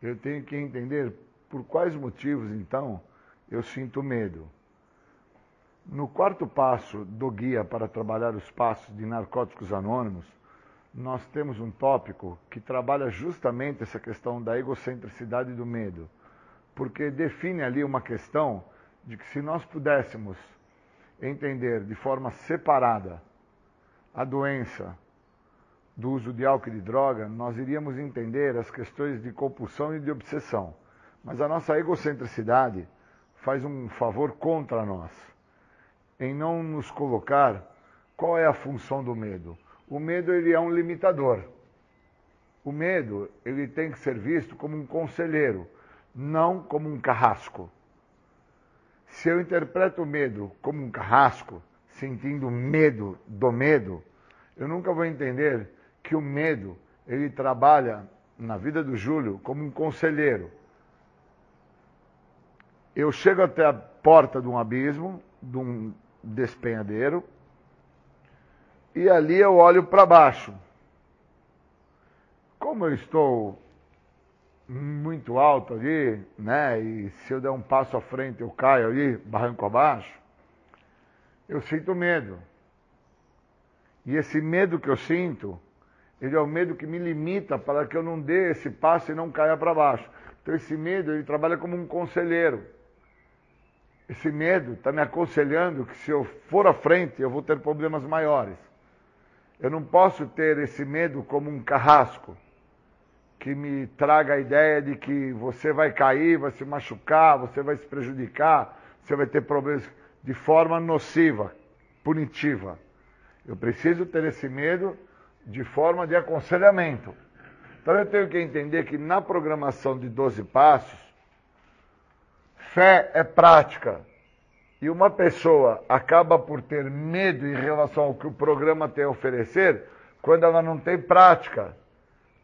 S8: eu tenho que entender por quais motivos, então, eu sinto medo. No quarto passo do guia para trabalhar os passos de narcóticos anônimos, nós temos um tópico que trabalha justamente essa questão da egocentricidade do medo, porque define ali uma questão de que se nós pudéssemos entender de forma separada a doença do uso de álcool e de droga, nós iríamos entender as questões de compulsão e de obsessão. Mas a nossa egocentricidade faz um favor contra nós, em não nos colocar qual é a função do medo. O medo ele é um limitador. O medo ele tem que ser visto como um conselheiro, não como um carrasco. Se eu interpreto o medo como um carrasco, sentindo medo do medo, eu nunca vou entender que o medo ele trabalha na vida do Júlio como um conselheiro. Eu chego até a porta de um abismo, de um despenhadeiro, e ali eu olho para baixo. Como eu estou muito alto ali, né? E se eu der um passo à frente eu caio ali, barranco abaixo, eu sinto medo. E esse medo que eu sinto, ele é o medo que me limita para que eu não dê esse passo e não caia para baixo. Então esse medo, ele trabalha como um conselheiro. Esse medo está me aconselhando que se eu for à frente, eu vou ter problemas maiores. Eu não posso ter esse medo como um carrasco que me traga a ideia de que você vai cair, vai se machucar, você vai se prejudicar, você vai ter problemas de forma nociva, punitiva. Eu preciso ter esse medo de forma de aconselhamento. Então eu tenho que entender que na programação de 12 passos, fé é prática. e uma pessoa acaba por ter medo em relação ao que o programa tem a oferecer quando ela não tem prática.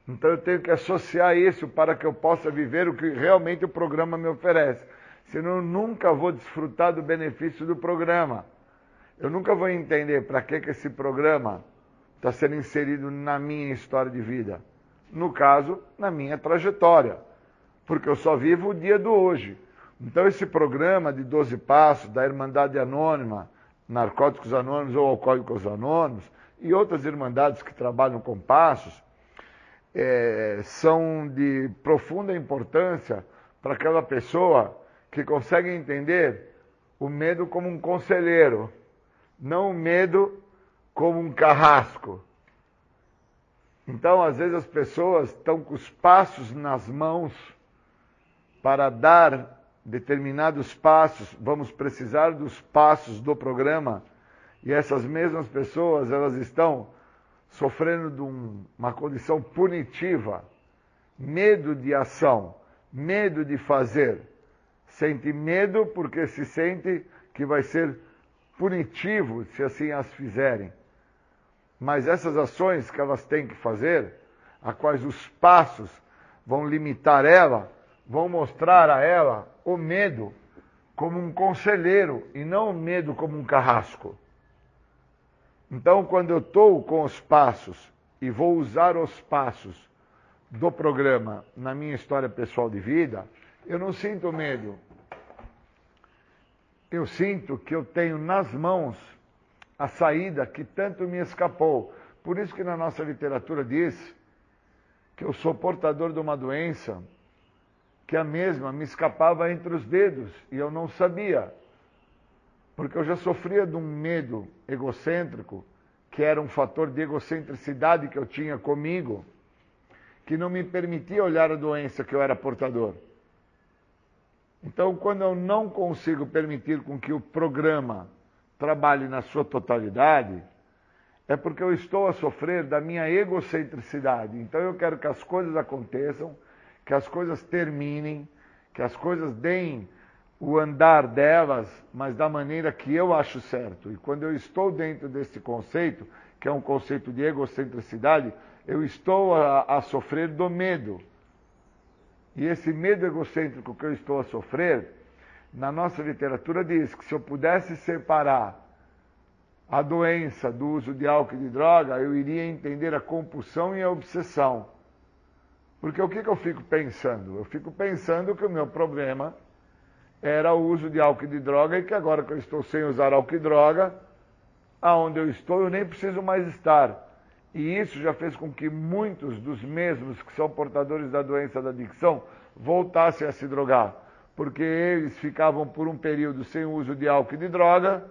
S8: Então eu tenho que associar isso para que eu possa viver o que realmente o programa me oferece. Senão eu nunca vou desfrutar do benefício do programa. Eu nunca vou entender para que, que esse programa está sendo inserido na minha história de vida. No caso, na minha trajetória. Porque eu só vivo o dia do hoje. Então, esse programa de 12 Passos, da Irmandade Anônima, Narcóticos Anônimos ou Alcoólicos Anônimos, e outras irmandades que trabalham com passos, é, são de profunda importância para aquela pessoa que consegue entender o medo como um conselheiro, não o medo como um carrasco. Então, às vezes, as pessoas estão com os passos nas mãos para dar determinados passos, vamos precisar dos passos do programa, e essas mesmas pessoas, elas estão sofrendo de um, uma condição punitiva, medo de ação, medo de fazer. Sente medo porque se sente que vai ser punitivo se assim as fizerem. Mas essas ações que elas têm que fazer, a quais os passos vão limitar ela, vão mostrar a ela o medo como um conselheiro e não o medo como um carrasco. Então, quando eu estou com os passos e vou usar os passos do programa na minha história pessoal de vida, eu não sinto medo. Eu sinto que eu tenho nas mãos a saída que tanto me escapou. Por isso que na nossa literatura diz que eu sou portador de uma doença que a mesma me escapava entre os dedos e eu não sabia. Porque eu já sofria de um medo egocêntrico, que era um fator de egocentricidade que eu tinha comigo, que não me permitia olhar a doença que eu era portador. Então, quando eu não consigo permitir com que o programa trabalhe na sua totalidade, é porque eu estou a sofrer da minha egocentricidade. Então, eu quero que as coisas aconteçam que as coisas terminem, que as coisas deem o andar delas, mas da maneira que eu acho certo. E quando eu estou dentro desse conceito, que é um conceito de egocentricidade, eu estou a, a sofrer do medo. E esse medo egocêntrico que eu estou a sofrer, na nossa literatura diz que se eu pudesse separar a doença do uso de álcool e de droga, eu iria entender a compulsão e a obsessão. Porque o que, que eu fico pensando? Eu fico pensando que o meu problema era o uso de álcool e de droga e que agora que eu estou sem usar álcool e droga, aonde eu estou eu nem preciso mais estar. E isso já fez com que muitos dos mesmos que são portadores da doença da adicção voltassem a se drogar, porque eles ficavam por um período sem uso de álcool e de droga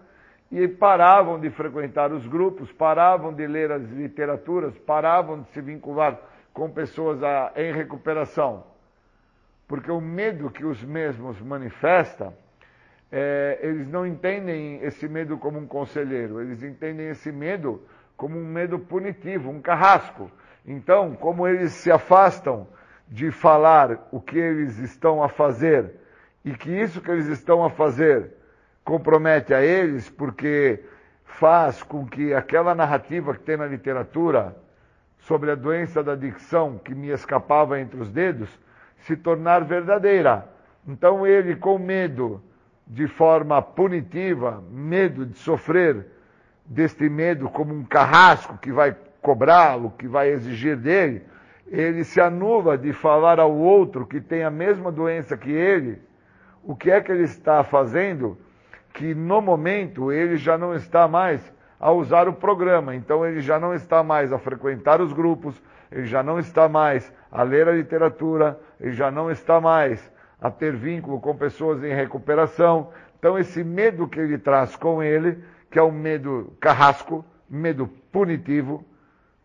S8: e paravam de frequentar os grupos, paravam de ler as literaturas, paravam de se vincular com pessoas em recuperação. Porque o medo que os mesmos manifestam, é, eles não entendem esse medo como um conselheiro, eles entendem esse medo como um medo punitivo, um carrasco. Então, como eles se afastam de falar o que eles estão a fazer e que isso que eles estão a fazer compromete a eles, porque faz com que aquela narrativa que tem na literatura sobre a doença da adicção que me escapava entre os dedos se tornar verdadeira. Então ele, com medo de forma punitiva, medo de sofrer deste medo como um carrasco que vai cobrá-lo, que vai exigir dele, ele se anula de falar ao outro que tem a mesma doença que ele, o que é que ele está fazendo, que no momento ele já não está mais a usar o programa. Então ele já não está mais a frequentar os grupos, ele já não está mais a ler a literatura, ele já não está mais a ter vínculo com pessoas em recuperação. Então esse medo que ele traz com ele, que é um medo carrasco, medo punitivo,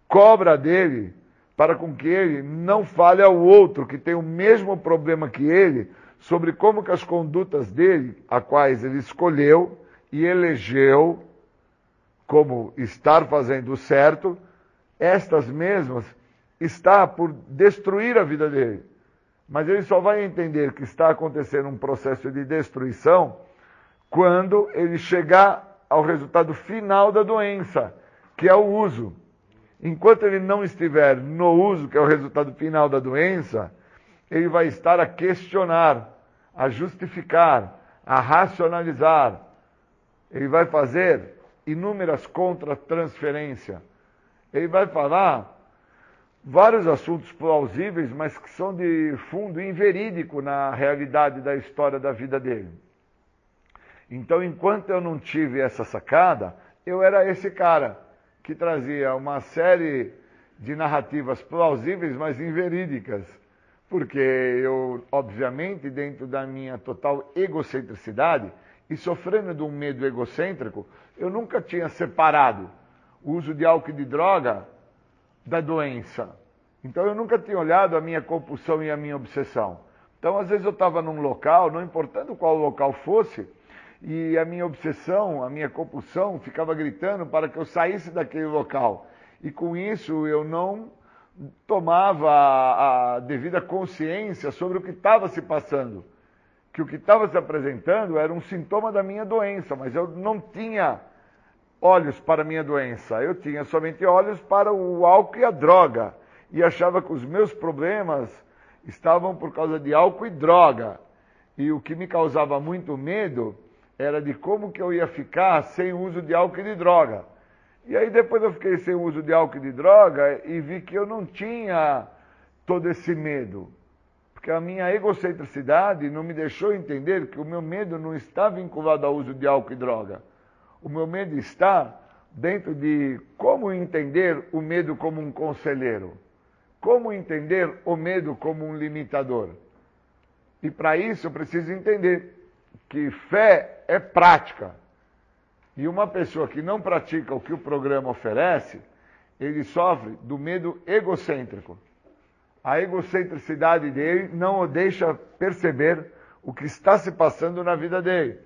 S8: cobra dele para com que ele não fale ao outro que tem o mesmo problema que ele sobre como que as condutas dele, a quais ele escolheu e elegeu, como estar fazendo certo, estas mesmas está por destruir a vida dele. Mas ele só vai entender que está acontecendo um processo de destruição quando ele chegar ao resultado final da doença, que é o uso. Enquanto ele não estiver no uso, que é o resultado final da doença, ele vai estar a questionar, a justificar, a racionalizar. Ele vai fazer inúmeras contra-transferências. Ele vai falar vários assuntos plausíveis, mas que são de fundo inverídico na realidade da história da vida dele. Então, enquanto eu não tive essa sacada, eu era esse cara que trazia uma série de narrativas plausíveis, mas inverídicas. Porque eu, obviamente, dentro da minha total egocentricidade e sofrendo de um medo egocêntrico, eu nunca tinha separado o uso de álcool e de droga da doença. Então eu nunca tinha olhado a minha compulsão e a minha obsessão. Então, às vezes eu estava num local, não importando qual local fosse, e a minha obsessão, a minha compulsão ficava gritando para que eu saísse daquele local. E com isso eu não tomava a, devida consciência sobre o que estava se passando. Que o que estava se apresentando era um sintoma da minha doença, mas eu não tinha olhos para minha doença. Eu tinha somente olhos para o álcool e a droga. E achava que os meus problemas estavam por causa de álcool e droga. E o que me causava muito medo era de como que eu ia ficar sem uso de álcool e de droga. E aí depois eu fiquei sem uso de álcool e de droga e vi que eu não tinha todo esse medo. Porque a minha egocentricidade não me deixou entender que o meu medo não está vinculado ao uso de álcool e droga. O meu medo está dentro de como entender o medo como um conselheiro. Como entender o medo como um limitador. E para isso eu preciso entender que fé é prática. E uma pessoa que não pratica o que o programa oferece, ele sofre do medo egocêntrico. A egocentricidade dele não o deixa perceber o que está se passando na vida dele.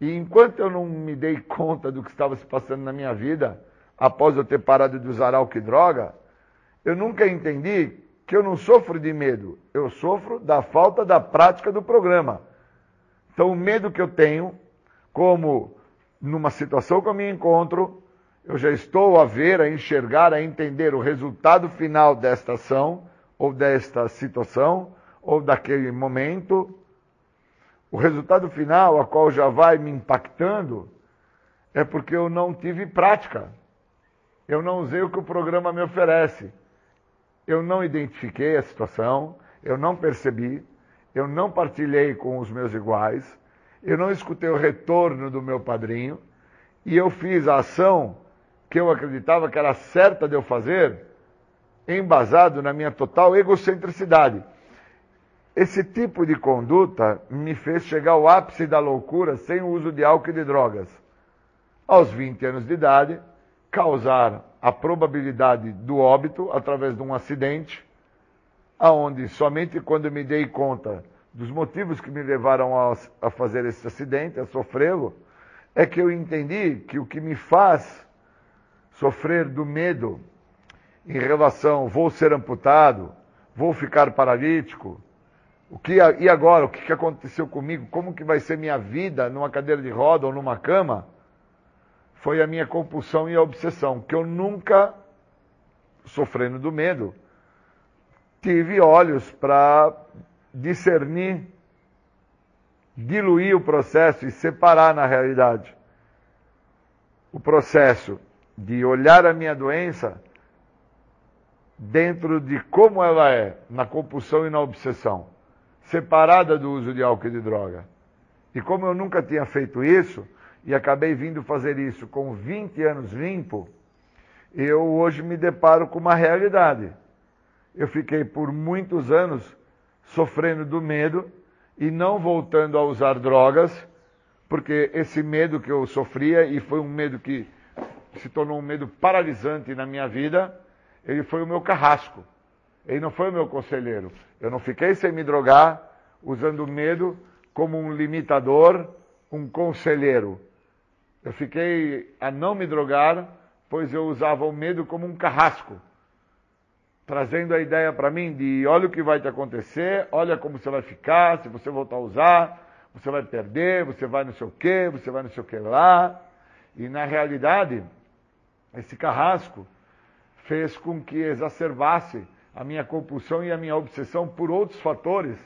S8: E enquanto eu não me dei conta do que estava se passando na minha vida, após eu ter parado de usar álcool e droga, eu nunca entendi que eu não sofro de medo, eu sofro da falta da prática do programa. Então, o medo que eu tenho, como numa situação que eu me encontro, eu já estou a ver, a enxergar, a entender o resultado final desta ação, ou desta situação, ou daquele momento. O resultado final, a qual já vai me impactando, é porque eu não tive prática. Eu não usei o que o programa me oferece. Eu não identifiquei a situação, eu não percebi, eu não partilhei com os meus iguais, eu não escutei o retorno do meu padrinho, e eu fiz a ação que eu acreditava que era certa de eu fazer, embasado na minha total egocentricidade. Esse tipo de conduta me fez chegar ao ápice da loucura sem o uso de álcool e de drogas. Aos 20 anos de idade, causar a probabilidade do óbito através de um acidente, aonde somente quando me dei conta dos motivos que me levaram a, a fazer esse acidente, a sofrê-lo, é que eu entendi que o que me faz sofrer do medo em relação vou ser amputado, vou ficar paralítico, o que e agora? O que aconteceu comigo, como que vai ser minha vida numa cadeira de roda ou numa cama, foi a minha compulsão e a obsessão, que eu nunca sofrendo do medo, tive olhos para discernir, diluir o processo e separar na realidade. O processo de olhar a minha doença dentro de como ela é, na compulsão e na obsessão, separada do uso de álcool e de droga. E como eu nunca tinha feito isso, e acabei vindo fazer isso com 20 anos limpo, eu hoje me deparo com uma realidade eu fiquei por muitos anos sofrendo do medo e não voltando a usar drogas, porque esse medo que eu sofria, e foi um medo que se tornou um medo paralisante na minha vida, ele foi o meu carrasco. Ele não foi o meu conselheiro. Eu não fiquei sem me drogar, usando o medo como um limitador, um conselheiro. Eu fiquei a não me drogar, pois eu usava o medo como um carrasco trazendo a ideia para mim de olha o que vai te acontecer, olha como você vai ficar, se você voltar a usar, você vai perder, você vai não sei o quê, você vai não sei o que lá. E na realidade, esse carrasco fez com que exacerbasse a minha compulsão e a minha obsessão por outros fatores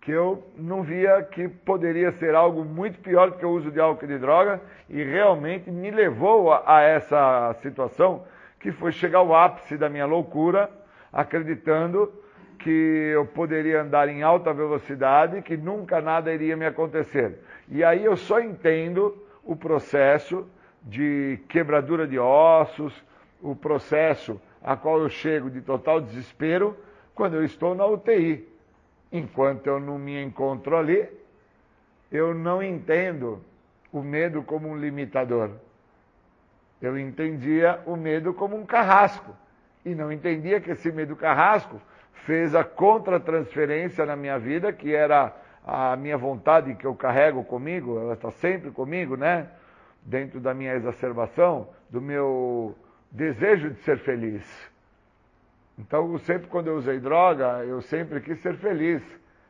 S8: que eu não via que poderia ser algo muito pior do que o uso de álcool e de droga e realmente me levou a, a essa situação que foi chegar ao ápice da minha loucura, acreditando que eu poderia andar em alta velocidade, que nunca nada iria me acontecer. E aí eu só entendo o processo de quebradura de ossos, o processo a qual eu chego de total desespero quando eu estou na UTI. Enquanto eu não me encontro ali, eu não entendo o medo como um limitador. Eu entendia o medo como um carrasco. E não entendia que esse medo carrasco fez a contratransferência na minha vida, que era a minha vontade que eu carrego comigo, ela está sempre comigo, né? Dentro da minha exacerbação, do meu desejo de ser feliz. Então, sempre quando eu usei droga, eu sempre quis ser feliz.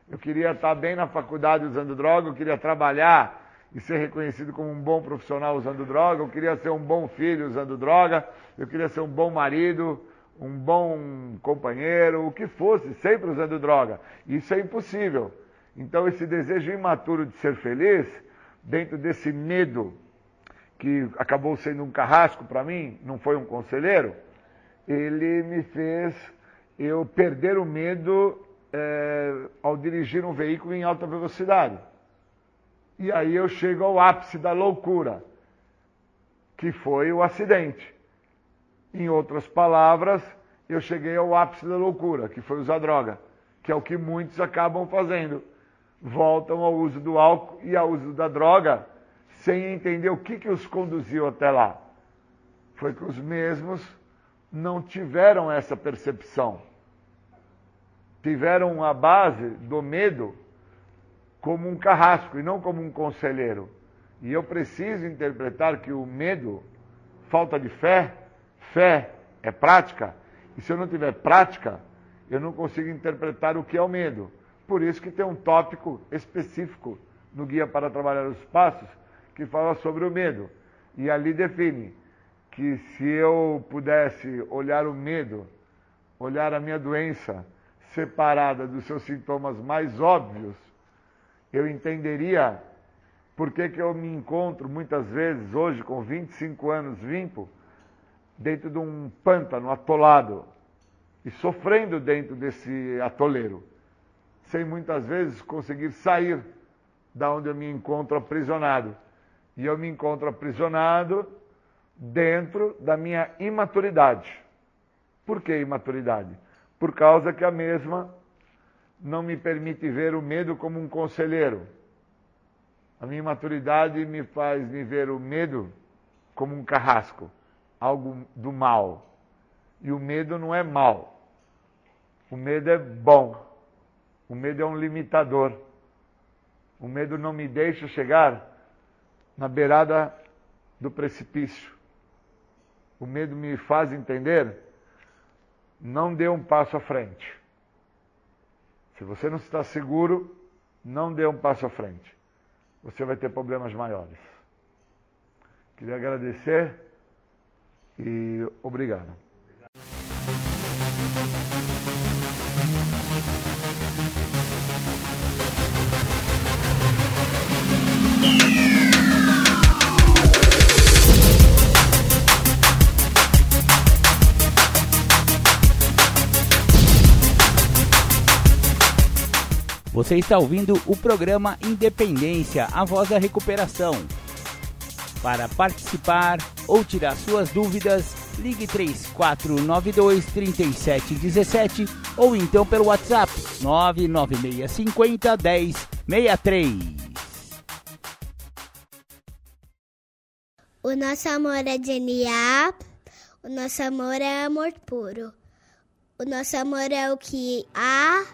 S8: Eu queria estar bem na faculdade usando droga, eu queria trabalhar e ser reconhecido como um bom profissional usando droga, eu queria ser um bom filho usando droga, eu queria ser um bom marido, um bom companheiro, o que fosse, sempre usando droga. Isso é impossível. Então, esse desejo imaturo de ser feliz, dentro desse medo que acabou sendo um carrasco para mim, não foi um conselheiro, ele me fez eu perder o medo é, ao dirigir um veículo em alta velocidade. E aí eu chego ao ápice da loucura, que foi o acidente. Em outras palavras, eu cheguei ao ápice da loucura, que foi usar droga, que é o que muitos acabam fazendo. Voltam ao uso do álcool e ao uso da droga sem entender o que, que os conduziu até lá. Foi que os mesmos não tiveram essa percepção. Tiveram a base do medo como um carrasco e não como um conselheiro. E eu preciso interpretar que o medo, falta de fé, fé é prática, e se eu não tiver prática, eu não consigo interpretar o que é o medo. Por isso que tem um tópico específico no Guia para Trabalhar os Passos que fala sobre o medo. E ali define que se eu pudesse olhar o medo, olhar a minha doença separada dos seus sintomas mais óbvios, eu entenderia por que, que eu me encontro muitas vezes, hoje com 25 anos limpo, dentro de um pântano atolado e sofrendo dentro desse atoleiro, sem muitas vezes conseguir sair da onde eu me encontro aprisionado. E eu me encontro aprisionado dentro da minha imaturidade. Por que imaturidade? Por causa que a mesma não me permite ver o medo como um conselheiro. A minha imaturidade me faz me ver o medo como um carrasco, algo do mal. E o medo não é mal. O medo é bom. O medo é um limitador. O medo não me deixa chegar na beirada do precipício. O medo me faz entender, não dê um passo à frente. Se você não está seguro, não dê um passo à frente. Você vai ter problemas maiores. Queria agradecer e obrigado.
S1: Você está ouvindo o programa Independência, a voz da recuperação. Para participar ou tirar suas dúvidas, ligue 3492 3717 ou então pelo WhatsApp 99650 1063.
S9: O nosso amor é DNA, o nosso amor é amor puro. O nosso amor é o que há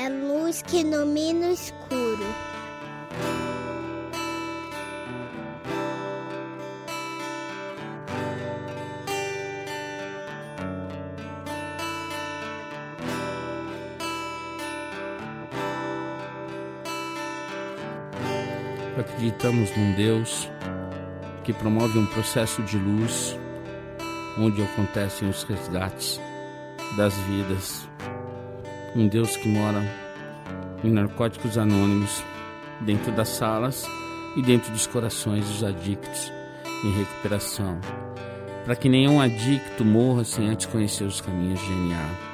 S9: é luz que ilumina o escuro.
S10: acreditamos num Deus que promove um processo de luz onde acontecem os resgates das vidas. Um Deus que mora em narcóticos anônimos, dentro das salas e dentro dos corações dos adictos em recuperação, para que nenhum adicto morra sem antes conhecer os caminhos de GNA.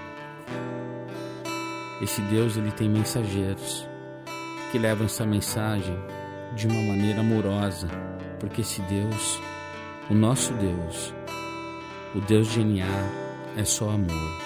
S10: Esse Deus ele tem mensageiros que levam essa mensagem de uma maneira amorosa, porque esse Deus, o nosso Deus, o Deus de GNA é só amor.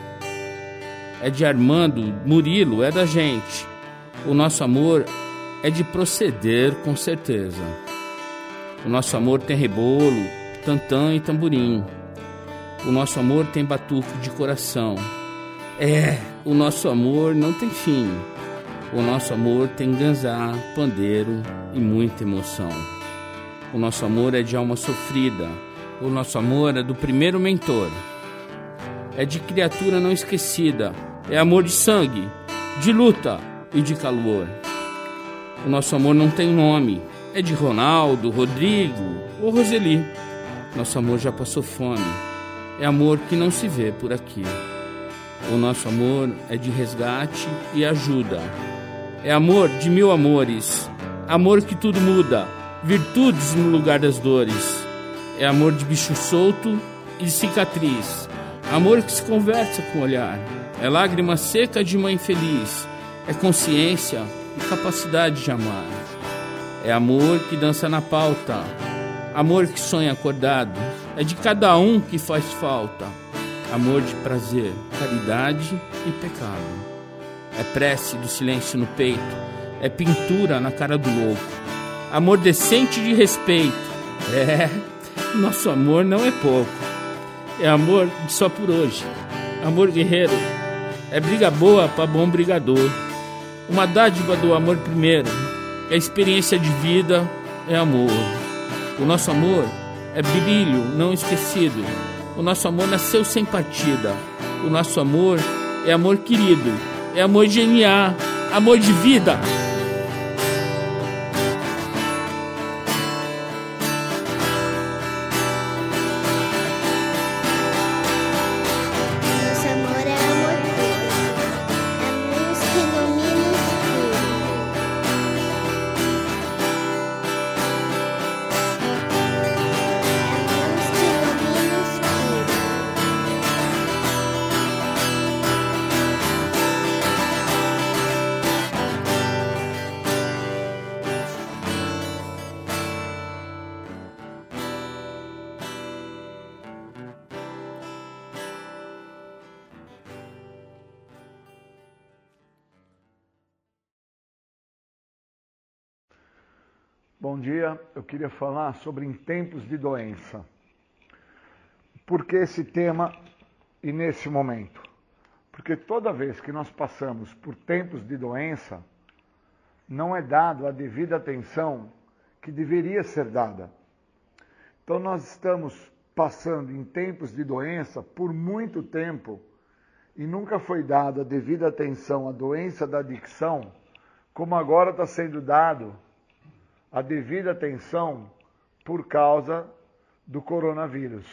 S10: É de Armando, Murilo, é da gente. O nosso amor é de proceder com certeza. O nosso amor tem rebolo, tantã e tamborim. O nosso amor tem batuque de coração. É, o nosso amor não tem fim. O nosso amor tem ganzá, pandeiro e muita emoção. O nosso amor é de alma sofrida. O nosso amor é do primeiro mentor. É de criatura não esquecida. É amor de sangue, de luta e de calor. O nosso amor não tem nome. É de Ronaldo, Rodrigo ou Roseli. Nosso amor já passou fome. É amor que não se vê por aqui. O nosso amor é de resgate e ajuda. É amor de mil amores. Amor que tudo muda. Virtudes no lugar das dores. É amor de bicho solto e cicatriz. Amor que se conversa com o olhar. É lágrima seca de mãe feliz. É consciência e capacidade de amar. É amor que dança na pauta. Amor que sonha acordado. É de cada um que faz falta. Amor de prazer, caridade e pecado. É prece do silêncio no peito. É pintura na cara do louco. Amor decente de respeito. É, nosso amor não é pouco. É amor só por hoje. Amor guerreiro. É briga boa para bom brigador. Uma dádiva do amor primeiro. É experiência de vida, é amor. O nosso amor é brilho não esquecido. O nosso amor nasceu sem partida. O nosso amor é amor querido. É amor genial, amor de vida.
S8: Dia, eu queria falar sobre em tempos de doença. Por que esse tema e nesse momento? Porque toda vez que nós passamos por tempos de doença, não é dado a devida atenção que deveria ser dada. Então nós estamos passando em tempos de doença por muito tempo e nunca foi dada a devida atenção à doença da adicção, como agora está sendo dado a devida atenção por causa do coronavírus.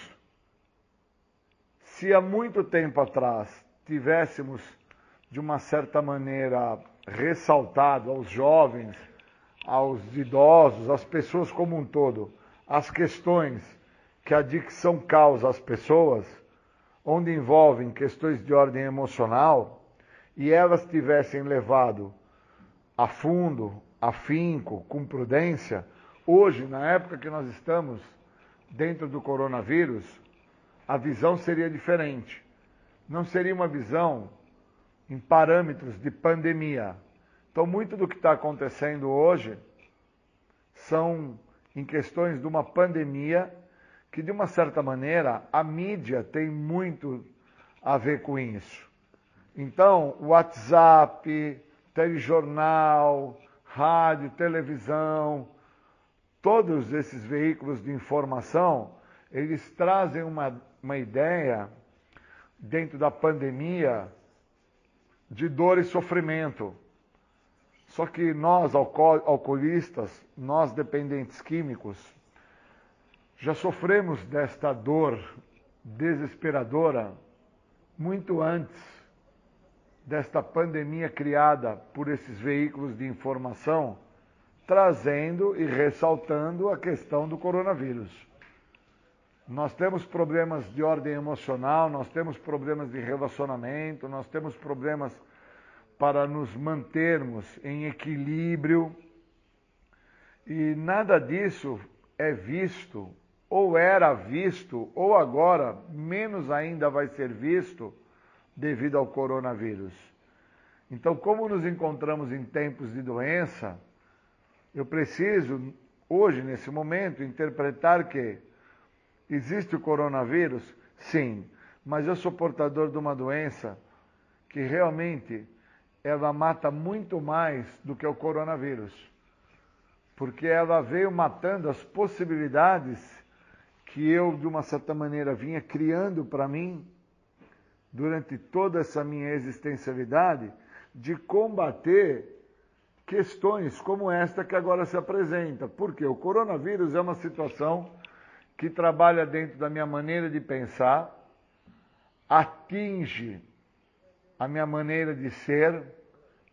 S8: Se há muito tempo atrás tivéssemos, de uma certa maneira, ressaltado aos jovens, aos idosos, às pessoas como um todo, as questões que a adicção causa às pessoas, onde envolvem questões de ordem emocional, e elas tivessem levado a fundo, afinco, com prudência, hoje, na época que nós estamos dentro do coronavírus, a visão seria diferente. Não seria uma visão em parâmetros de pandemia. Então, muito do que está acontecendo hoje são em questões de uma pandemia que, de uma certa maneira, a mídia tem muito a ver com isso. Então, WhatsApp, telejornal, rádio, televisão, todos esses veículos de informação, eles trazem uma, uma ideia, dentro da pandemia, de dor e sofrimento. Só que nós, alcoolistas, nós dependentes químicos, já sofremos desta dor desesperadora muito antes desta pandemia criada por esses veículos de informação, trazendo e ressaltando a questão do coronavírus. Nós temos problemas de ordem emocional, nós temos problemas de relacionamento, nós temos problemas para nos mantermos em equilíbrio. E nada disso é visto, ou era visto, ou agora menos ainda vai ser visto devido ao coronavírus. Então, como nos encontramos em tempos de doença, eu preciso, hoje, nesse momento, interpretar que existe o coronavírus? Sim, mas eu sou portador de uma doença que realmente ela mata muito mais do que o coronavírus. Porque ela veio matando as possibilidades que eu, de uma certa maneira, vinha criando para mim durante toda essa minha existencialidade de combater questões como esta que agora se apresenta. Porque o coronavírus é uma situação que trabalha dentro da minha maneira de pensar, atinge a minha maneira de ser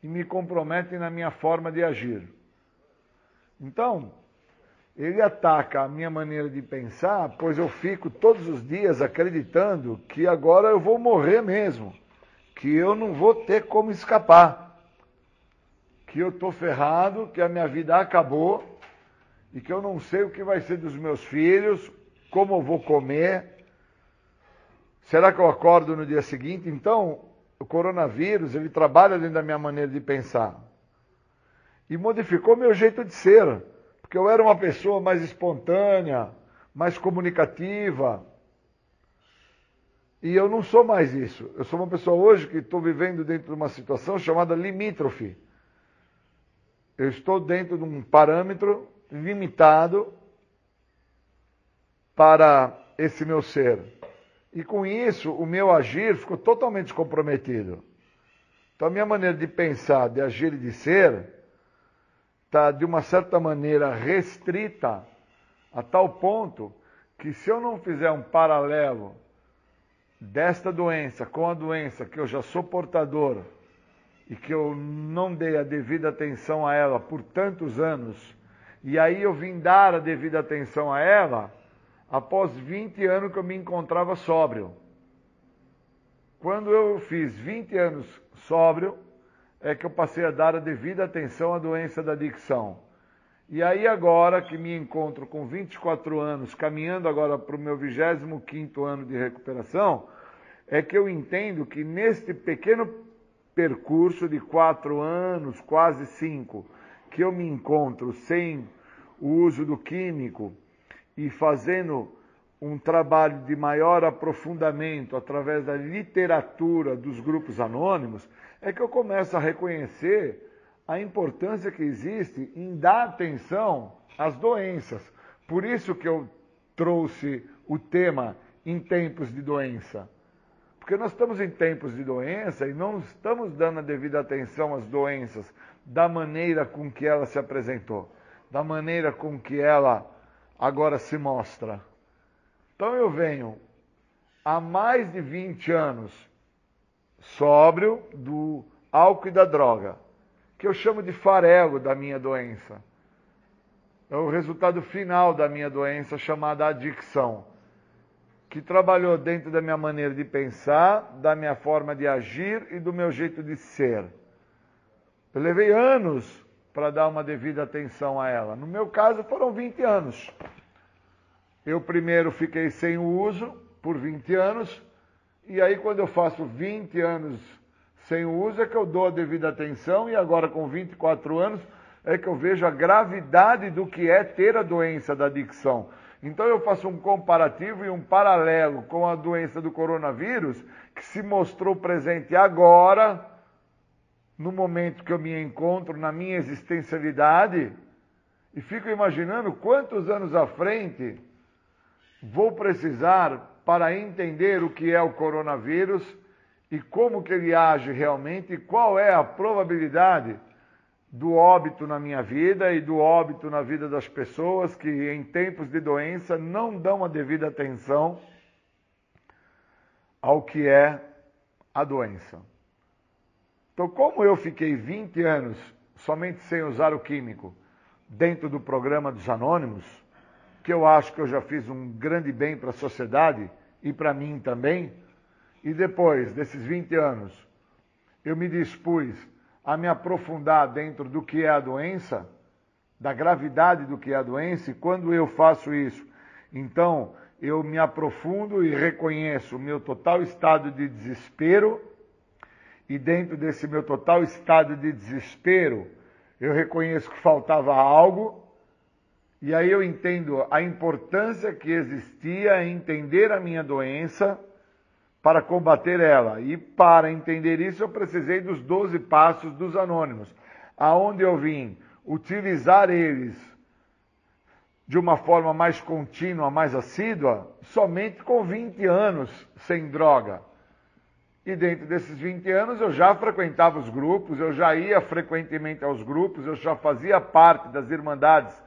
S8: e me compromete na minha forma de agir. Então, ele ataca a minha maneira de pensar, pois eu fico todos os dias acreditando que agora eu vou morrer mesmo, que eu não vou ter como escapar, que eu estou ferrado, que a minha vida acabou e que eu não sei o que vai ser dos meus filhos, como eu vou comer. Será que eu acordo no dia seguinte? Então, o coronavírus, ele trabalha dentro da minha maneira de pensar. E modificou meu jeito de ser porque eu era uma pessoa mais espontânea, mais comunicativa. E eu não sou mais isso. Eu sou uma pessoa hoje que estou vivendo dentro de uma situação chamada limítrofe. Eu estou dentro de um parâmetro limitado para esse meu ser. E com isso, o meu agir ficou totalmente comprometido. Então, a minha maneira de pensar, de agir e de ser está, de uma certa maneira, restrita a tal ponto que, se eu não fizer um paralelo desta doença com a doença que eu já sou portador e que eu não dei a devida atenção a ela por tantos anos, e aí eu vim dar a devida atenção a ela após 20 anos que eu me encontrava sóbrio. Quando eu fiz 20 anos sóbrio, é que eu passei a dar a devida atenção à doença da adicção. E aí agora que me encontro com 24 anos, caminhando agora para o meu 25º ano de recuperação, é que eu entendo que neste pequeno percurso de quatro anos, quase cinco, que eu me encontro sem o uso do químico e fazendo um trabalho de maior aprofundamento através da literatura dos grupos anônimos, é que eu começo a reconhecer a importância que existe em dar atenção às doenças. Por isso que eu trouxe o tema em tempos de doença. Porque nós estamos em tempos de doença e não estamos dando a devida atenção às doenças da maneira com que ela se apresentou, da maneira com que ela agora se mostra. Então eu venho há mais de 20 anos sóbrio do álcool e da droga, que eu chamo de farelo da minha doença. É o resultado final da minha doença chamada adicção, que trabalhou dentro da minha maneira de pensar, da minha forma de agir e do meu jeito de ser. Eu levei anos para dar uma devida atenção a ela. No meu caso, foram 20 anos. Eu primeiro fiquei sem uso por 20 anos, e aí, quando eu faço 20 anos sem uso, é que eu dou a devida atenção, e agora, com 24 anos, é que eu vejo a gravidade do que é ter a doença da adicção. Então eu faço um comparativo e um paralelo com a doença do coronavírus, que se mostrou presente agora, no momento que eu me encontro na minha existencialidade, e fico imaginando quantos anos à frente vou precisar para entender o que é o coronavírus e como que ele age realmente e qual é a probabilidade do óbito na minha vida e do óbito na vida das pessoas que em tempos de doença não dão a devida atenção ao que é a doença. Então, como eu fiquei 20 anos somente sem usar o químico dentro do programa dos anônimos, que eu acho que eu já fiz um grande bem para a sociedade e para mim também, e depois desses 20 anos, eu me dispus a me aprofundar dentro do que é a doença, da gravidade do que é a doença, e quando eu faço isso, então eu me aprofundo e reconheço o meu total estado de desespero, e dentro desse meu total estado de desespero, eu reconheço que faltava algo, e aí eu entendo a importância que existia em entender a minha doença para combater ela. E para entender isso, eu precisei dos 12 passos dos anônimos, aonde eu vim utilizar eles de uma forma mais contínua, mais assídua, somente com 20 anos sem droga. E dentro desses 20 anos eu já frequentava os grupos, eu já ia frequentemente aos grupos, eu já fazia parte das irmandades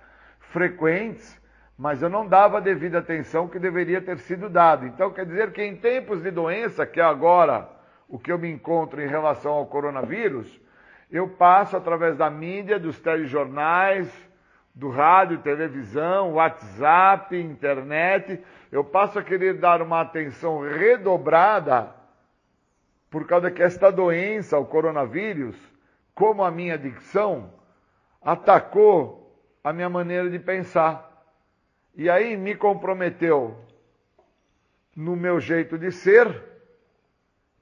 S8: frequentes, mas eu não dava a devida atenção que deveria ter sido dado. Então quer dizer que em tempos de doença, que é agora o que eu me encontro em relação ao coronavírus, eu passo através da mídia, dos telejornais, do rádio, televisão, WhatsApp, internet, eu passo a querer dar uma atenção redobrada por causa que esta doença, o coronavírus, como a minha adicção, atacou a minha maneira de pensar. E aí me comprometeu no meu jeito de ser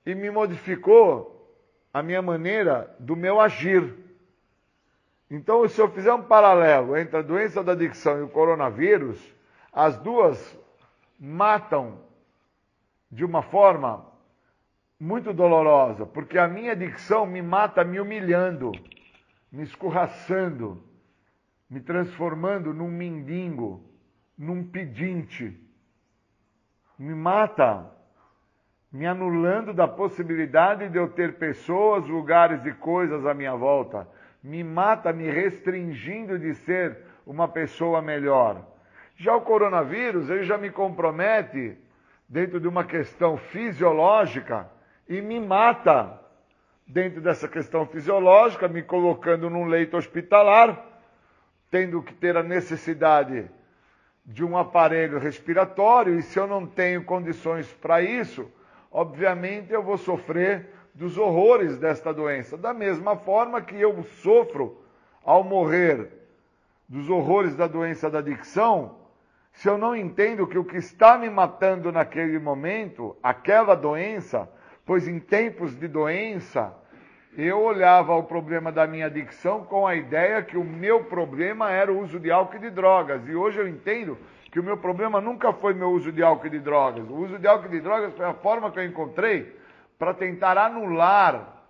S8: e me modificou a minha maneira do meu agir. Então, se eu fizer um paralelo entre a doença da adicção e o coronavírus, as duas matam de uma forma muito dolorosa, porque a minha adicção me mata me humilhando, me escorraçando, me transformando num mendigo, num pedinte. Me mata me anulando da possibilidade de eu ter pessoas, lugares e coisas à minha volta. Me mata me restringindo de ser uma pessoa melhor. Já o coronavírus, ele já me compromete dentro de uma questão fisiológica e me mata dentro dessa questão fisiológica, me colocando num leito hospitalar, tendo que ter a necessidade de um aparelho respiratório, e se eu não tenho condições para isso, obviamente eu vou sofrer dos horrores desta doença. Da mesma forma que eu sofro ao morrer dos horrores da doença da adicção, se eu não entendo que o que está me matando naquele momento, aquela doença, pois em tempos de doença, eu olhava o problema da minha adicção com a ideia que o meu problema era o uso de álcool e de drogas. E hoje eu entendo que o meu problema nunca foi meu uso de álcool e de drogas. O uso de álcool e de drogas foi a forma que eu encontrei para tentar anular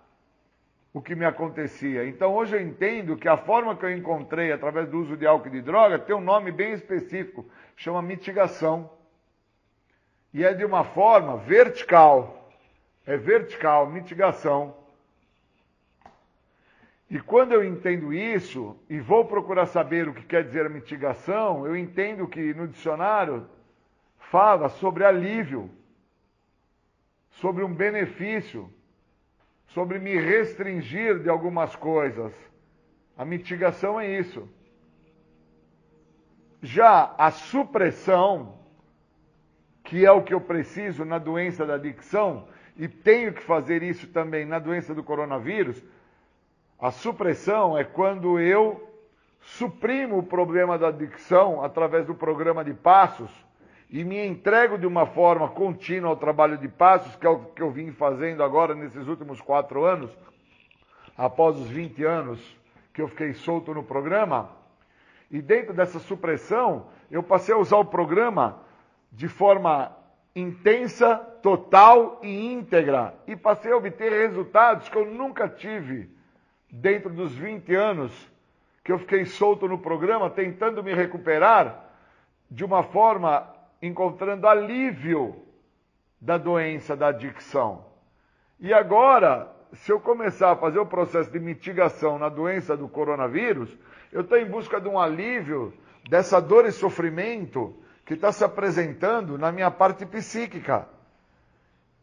S8: o que me acontecia. Então hoje eu entendo que a forma que eu encontrei através do uso de álcool e de droga tem um nome bem específico, chama mitigação. E é de uma forma vertical. É vertical, mitigação. E quando eu entendo isso e vou procurar saber o que quer dizer a mitigação, eu entendo que no dicionário fala sobre alívio, sobre um benefício, sobre me restringir de algumas coisas. A mitigação é isso. Já a supressão, que é o que eu preciso na doença da adicção, e tenho que fazer isso também na doença do coronavírus, a supressão é quando eu suprimo o problema da adicção através do programa de passos e me entrego de uma forma contínua ao trabalho de passos, que é o que eu vim fazendo agora nesses últimos quatro anos, após os 20 anos que eu fiquei solto no programa. E dentro dessa supressão, eu passei a usar o programa de forma intensa, total e íntegra. E passei a obter resultados que eu nunca tive dentro dos 20 anos que eu fiquei solto no programa, tentando me recuperar de uma forma encontrando alívio da doença da adicção. E agora, se eu começar a fazer o processo de mitigação na doença do coronavírus, eu estou em busca de um alívio dessa dor e sofrimento que está se apresentando na minha parte psíquica.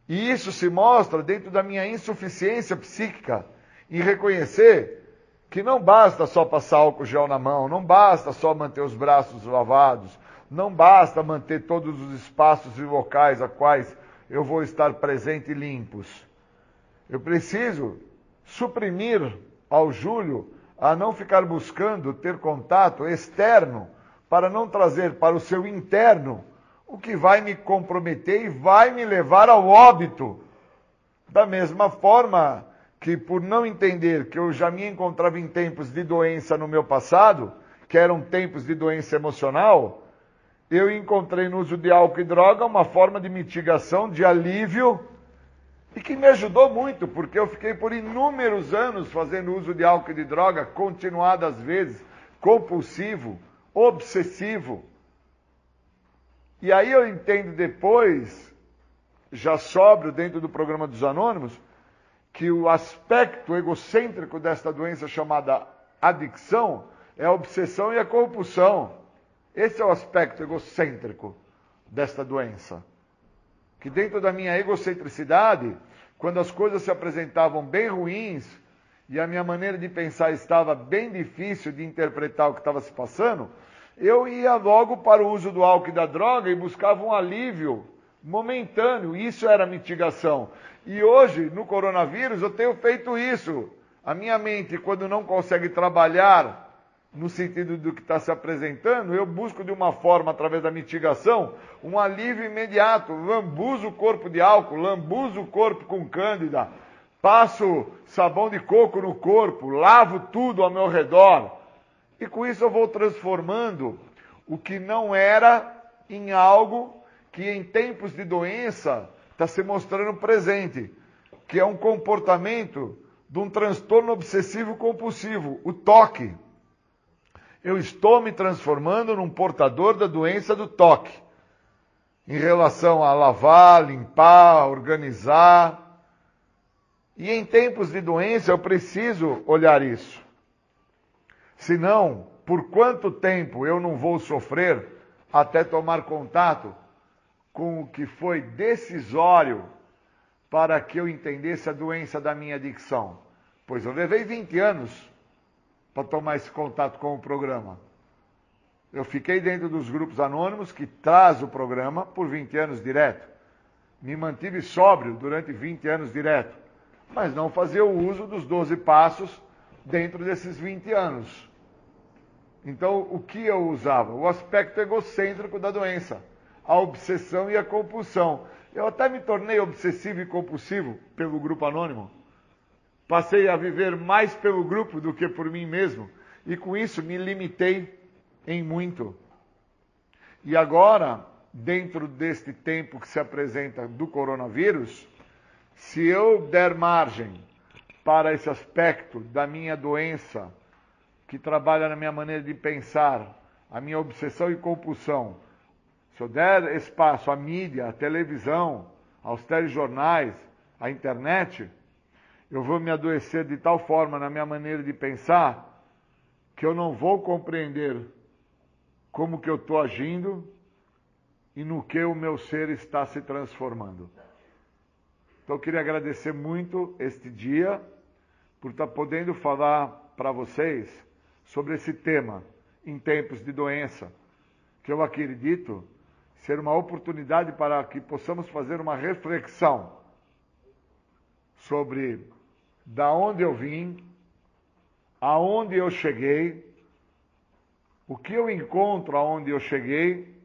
S8: E isso se mostra dentro da minha insuficiência psíquica em reconhecer que não basta só passar álcool gel na mão, não basta só manter os braços lavados, não basta manter todos os espaços e locais a quais eu vou estar presente limpos. Eu preciso suprimir ao Júlio a não ficar buscando ter contato externo para não trazer para o seu interno o que vai me comprometer e vai me levar ao óbito. Da mesma forma que, por não entender que eu já me encontrava em tempos de doença no meu passado, que eram tempos de doença emocional, eu encontrei no uso de álcool e droga uma forma de mitigação, de alívio, e que me ajudou muito, porque eu fiquei por inúmeros anos fazendo uso de álcool e de droga, continuadas vezes, compulsivo, obsessivo. E aí eu entendo depois, já sóbrio dentro do programa dos Anônimos, que o aspecto egocêntrico desta doença chamada adicção é a obsessão e a compulsão. Esse é o aspecto egocêntrico desta doença. Que dentro da minha egocentricidade, quando as coisas se apresentavam bem ruins e a minha maneira de pensar estava bem difícil de interpretar o que estava se passando, eu ia logo para o uso do álcool e da droga e buscava um alívio momentâneo. Isso era mitigação. E hoje, no coronavírus, eu tenho feito isso. A minha mente, quando não consegue trabalhar no sentido do que está se apresentando, eu busco de uma forma, através da mitigação, um alívio imediato. Lambuzo o corpo de álcool, lambuzo o corpo com cândida, passo sabão de coco no corpo, lavo tudo ao meu redor. E com isso eu vou transformando o que não era em algo que em tempos de doença está se mostrando presente, que é um comportamento de um transtorno obsessivo compulsivo, o toque eu estou me transformando num portador da doença do toque. Em relação a lavar, limpar, organizar. E em tempos de doença eu preciso olhar isso. Senão, por quanto tempo eu não vou sofrer até tomar contato com o que foi decisório para que eu entendesse a doença da minha adicção? Pois eu levei 20 anos para tomar esse contato com o programa. Eu fiquei dentro dos grupos anônimos que traz o programa por 20 anos direto. Me mantive sóbrio durante 20 anos direto, mas não fazia o uso dos 12 passos dentro desses 20 anos. Então, o que eu usava? O aspecto egocêntrico da doença, a obsessão e a compulsão. Eu até me tornei obsessivo e compulsivo pelo grupo anônimo. Passei a viver mais pelo grupo do que por mim mesmo, e com isso me limitei em muito. E agora, dentro deste tempo que se apresenta do coronavírus, se eu der margem para esse aspecto da minha doença, que trabalha na minha maneira de pensar, a minha obsessão e compulsão, se eu der espaço à mídia, à televisão, aos telejornais, à internet, eu vou me adoecer de tal forma na minha maneira de pensar que eu não vou compreender como que eu estou agindo e no que o meu ser está se transformando. Então eu queria agradecer muito este dia por estar podendo falar para vocês sobre esse tema em tempos de doença, que eu acredito ser uma oportunidade para que possamos fazer uma reflexão sobre da onde eu vim, aonde eu cheguei, o que eu encontro aonde eu cheguei,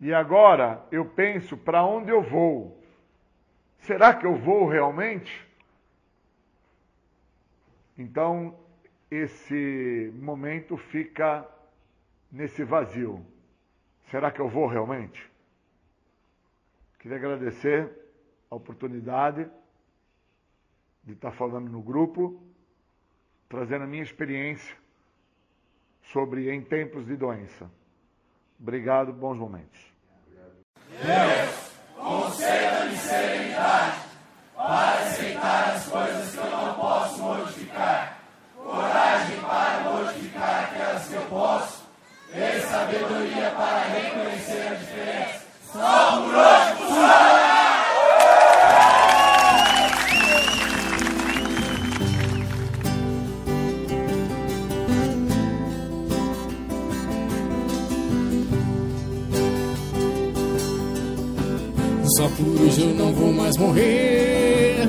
S8: e agora eu penso para onde eu vou. Será que eu vou realmente? Então, esse momento fica nesse vazio. Será que eu vou realmente? Queria agradecer a oportunidade de estar falando no grupo, trazendo a minha experiência sobre em tempos de doença. Obrigado, bons momentos.
S11: Deus, conceda-me serenidade para aceitar as coisas que eu não posso modificar, coragem para modificar aquelas que eu posso, e sabedoria para reconhecer a diferença. Só por hoje,
S5: eu não vou mais morrer.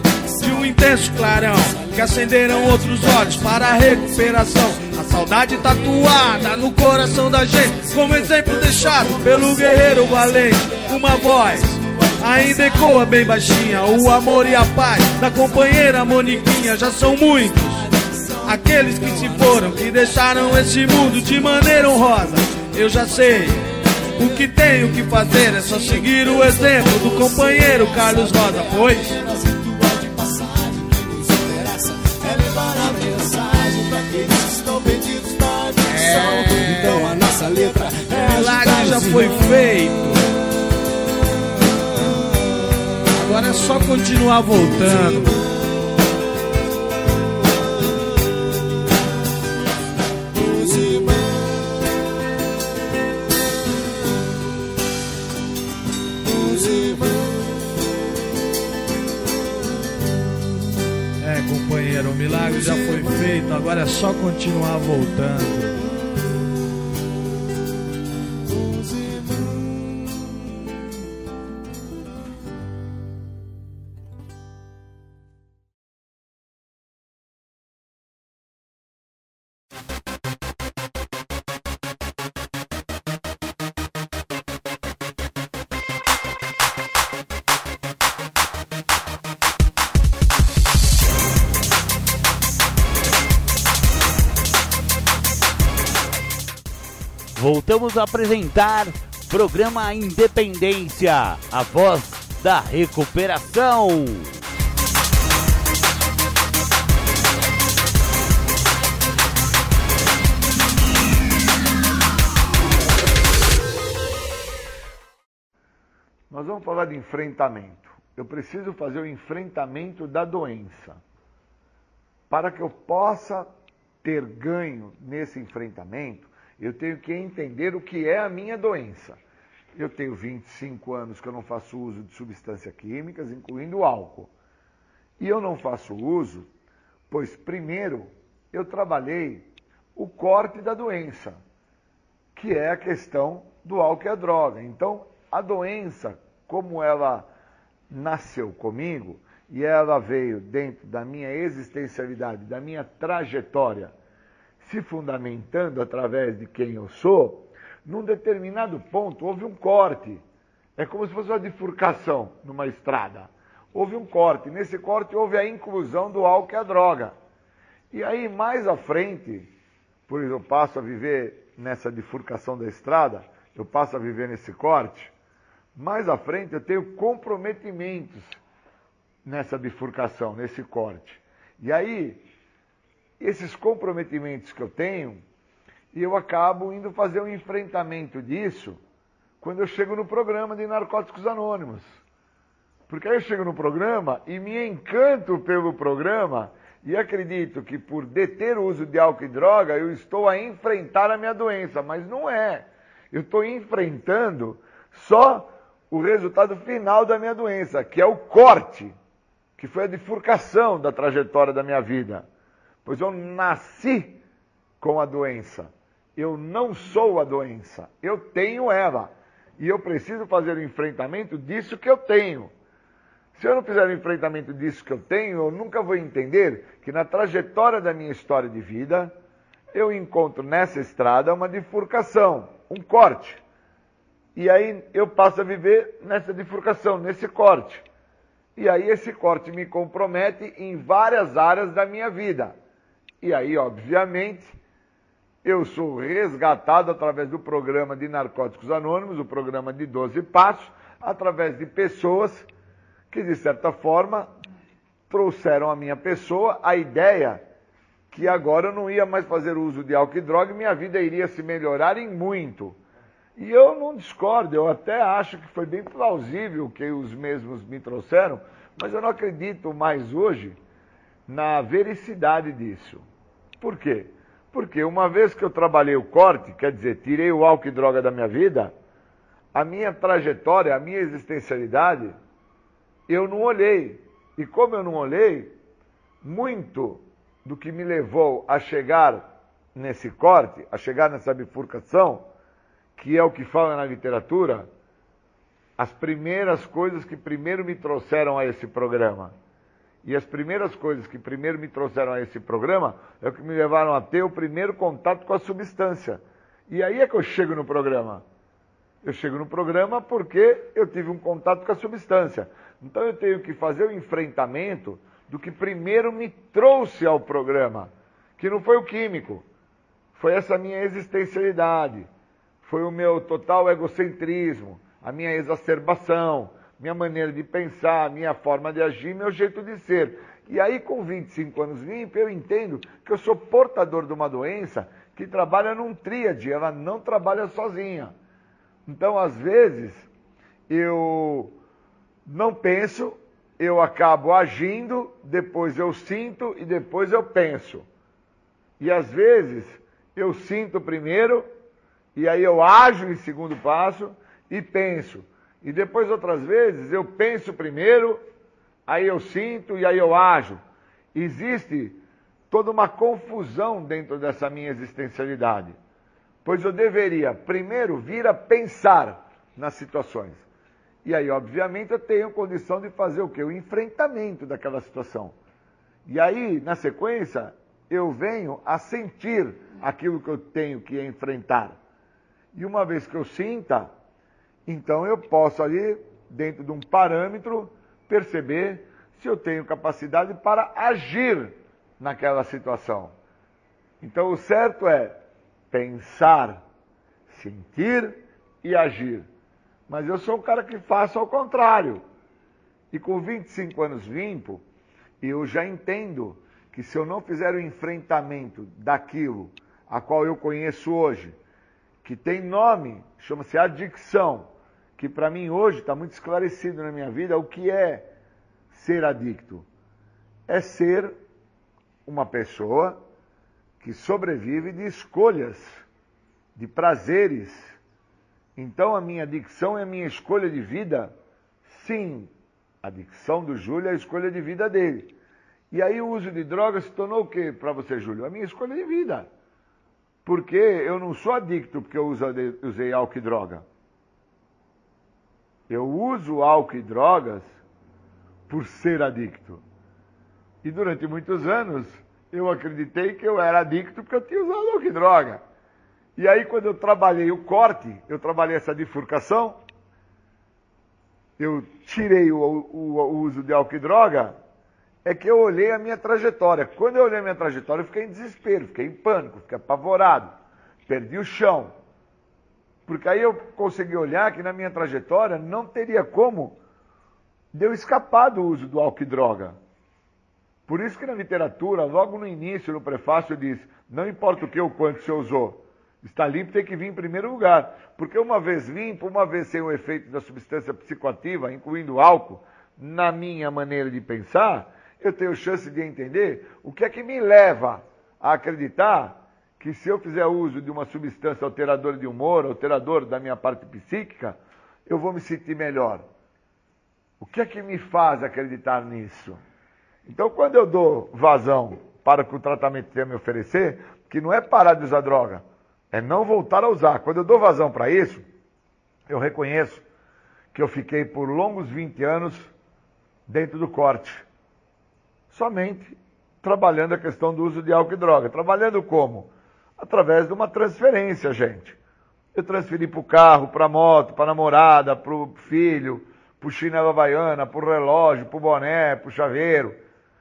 S2: de um intenso clarão que acenderam outros olhos para a recuperação. A saudade tatuada no coração da gente, como exemplo deixado pelo guerreiro valente. Uma voz ainda ecoa bem baixinha: o amor e a paz da companheira Moniquinha já são muitos. Aqueles que se foram, que deixaram esse mundo de maneira honrosa. Eu já sei. O que tenho que fazer é só seguir o exemplo do companheiro Carlos Rosa, pois
S5: é levar a mensagem para aqueles que estão perdidos na adicção. É. Então a nossa letra é.
S2: a milagre já foi feito. Agora é só continuar voltando. Já foi feito, agora é só continuar voltando.
S1: Voltamos a apresentar programa Independência, a voz da recuperação.
S8: Nós vamos falar de enfrentamento. Eu preciso fazer o enfrentamento da doença. Para que eu possa ter ganho nesse enfrentamento, eu tenho que entender o que é a minha doença. Eu tenho 25 anos que eu não faço uso de substâncias químicas, incluindo álcool. E eu não faço uso, pois primeiro eu trabalhei o corte da doença, que é a questão do álcool e a droga. Então, a doença, como ela nasceu comigo e ela veio dentro da minha existencialidade, da minha trajetória, se fundamentando através de quem eu sou, num determinado ponto houve um corte. É como se fosse uma bifurcação numa estrada. Houve um corte. Nesse corte houve a inclusão do álcool e a droga. E aí, mais à frente, por eu passo a viver nessa bifurcação da estrada, eu passo a viver nesse corte. Mais à frente eu tenho comprometimentos nessa bifurcação, nesse corte. E aí, esses comprometimentos que eu tenho, e eu acabo indo fazer um enfrentamento disso quando eu chego no programa de Narcóticos Anônimos. Porque aí eu chego no programa e me encanto pelo programa e acredito que por deter o uso de álcool e droga eu estou a enfrentar a minha doença, mas não é. Eu estou enfrentando só o resultado final da minha doença, que é o corte, que foi a bifurcação da trajetória da minha vida pois eu nasci com a doença. Eu não sou a doença, eu tenho ela. E eu preciso fazer o enfrentamento disso que eu tenho. Se eu não fizer o enfrentamento disso que eu tenho, eu nunca vou entender que na trajetória da minha história de vida, eu encontro nessa estrada uma bifurcação, um corte. E aí eu passo a viver nessa bifurcação, nesse corte. E aí esse corte me compromete em várias áreas da minha vida. E aí, obviamente, eu sou resgatado através do programa de Narcóticos Anônimos, o programa de 12 Passos, através de pessoas que, de certa forma, trouxeram à minha pessoa a ideia que agora eu não ia mais fazer uso de álcool e droga e minha vida iria se melhorar em muito. E eu não discordo, eu até acho que foi bem plausível o que os mesmos me trouxeram, mas eu não acredito mais hoje na vericidade disso. Por quê? Porque uma vez que eu trabalhei o corte, quer dizer, tirei o álcool e droga da minha vida, a minha trajetória, a minha existencialidade, eu não olhei. E como eu não olhei, muito do que me levou a chegar nesse corte, a chegar nessa bifurcação, que é o que fala na literatura, as primeiras coisas que primeiro me trouxeram a esse programa e as primeiras coisas que primeiro me trouxeram a esse programa é o que me levaram a ter o primeiro contato com a substância. E aí é que eu chego no programa. Eu chego no programa porque eu tive um contato com a substância. Então eu tenho que fazer o enfrentamento do que primeiro me trouxe ao programa, que não foi o químico, foi essa minha existencialidade, foi o meu total egocentrismo, a minha exacerbação, minha maneira de pensar, minha forma de agir, meu jeito de ser. E aí, com 25 anos limpo, eu entendo que eu sou portador de uma doença que trabalha num tríade, ela não trabalha sozinha. Então, às vezes, eu não penso eu acabo agindo, depois eu sinto e depois eu penso. E às vezes eu sinto primeiro, e aí eu ajo em segundo passo e penso. E depois outras vezes eu penso primeiro, aí eu sinto e aí eu ajo. Existe toda uma confusão dentro dessa minha existencialidade. Pois eu deveria primeiro vir a pensar nas situações. E aí, obviamente, eu tenho condição de fazer o quê? O enfrentamento daquela situação. E aí, na sequência, eu venho a sentir aquilo que eu tenho que enfrentar. E uma vez que eu sinta, então eu posso ali, dentro de um parâmetro, perceber se eu tenho capacidade para agir naquela situação. Então o certo é pensar, sentir e agir. Mas eu sou um cara que faço ao contrário. E com 25 anos limpo, eu já entendo que se eu não fizer o enfrentamento daquilo a qual eu conheço hoje, que tem nome, chama-se adicção, que para mim hoje está muito esclarecido na minha vida o que é ser adicto. É ser uma pessoa que sobrevive de escolhas, de prazeres. Então a minha adicção é a minha escolha de vida? Sim, a adicção do Júlio é a escolha de vida dele. E aí o uso de drogas se tornou o que para você, Júlio? A minha escolha de vida. Porque eu não sou adicto porque eu usei álcool e droga. Eu uso álcool e drogas por ser adicto. E durante muitos anos eu acreditei que eu era adicto porque eu tinha usado álcool e droga. E aí quando eu trabalhei o corte, eu trabalhei essa bifurcação, eu tirei o, o, o uso de álcool e droga, é que eu olhei a minha trajetória. Quando eu olhei a minha trajetória, eu fiquei em desespero, fiquei em pânico, fiquei apavorado, perdi o chão. Porque aí eu consegui olhar que na minha trajetória não teria como de eu escapar do uso do álcool e droga. Por isso que na literatura, logo no início, no prefácio, diz: não importa o que ou quanto você usou, está limpo tem que vir em primeiro lugar. Porque uma vez limpo, uma vez sem o efeito da substância psicoativa, incluindo álcool, na minha maneira de pensar, eu tenho chance de entender o que é que me leva a acreditar que se eu fizer uso de uma substância alteradora de humor, alteradora da minha parte psíquica, eu vou me sentir melhor. O que é que me faz acreditar nisso? Então, quando eu dou vazão para que o tratamento tenha me oferecer, que não é parar de usar droga, é não voltar a usar. Quando eu dou vazão para isso, eu reconheço que eu fiquei por longos 20 anos dentro do corte somente trabalhando a questão do uso de álcool e droga. Trabalhando como? Através de uma transferência, gente. Eu transferi para o carro, para a moto, para a namorada, para o filho, para o chinelo havaiana, para o relógio, para o boné, para o chaveiro.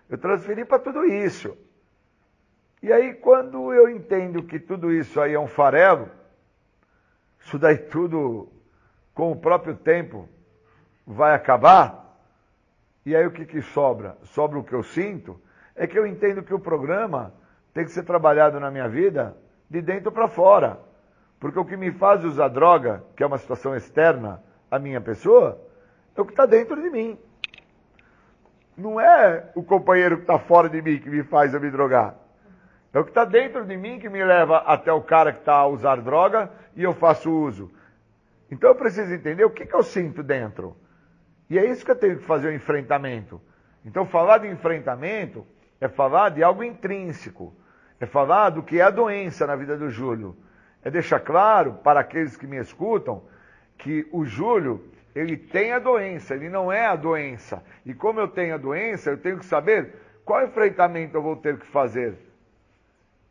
S8: Eu transferi para tudo isso. E aí, quando eu entendo que tudo isso aí é um farelo, isso daí tudo, com o próprio tempo, vai acabar, e aí o que, que sobra? Sobra o que eu sinto, é que eu entendo que o programa tem que ser trabalhado na minha vida de dentro para fora. Porque o que me faz usar droga, que é uma situação externa à minha pessoa, é o que está dentro de mim. Não é o companheiro que está fora de mim que me faz eu me drogar. É o que está dentro de mim que me leva até o cara que está a usar droga e eu faço uso. Então eu preciso entender o que, que eu sinto dentro. E é isso que eu tenho que fazer o enfrentamento. Então, falar de enfrentamento é falar de algo intrínseco. É falar do que é a doença na vida do Júlio. É deixar claro para aqueles que me escutam que o Júlio, ele tem a doença, ele não é a doença. E como eu tenho a doença, eu tenho que saber qual enfrentamento eu vou ter que fazer.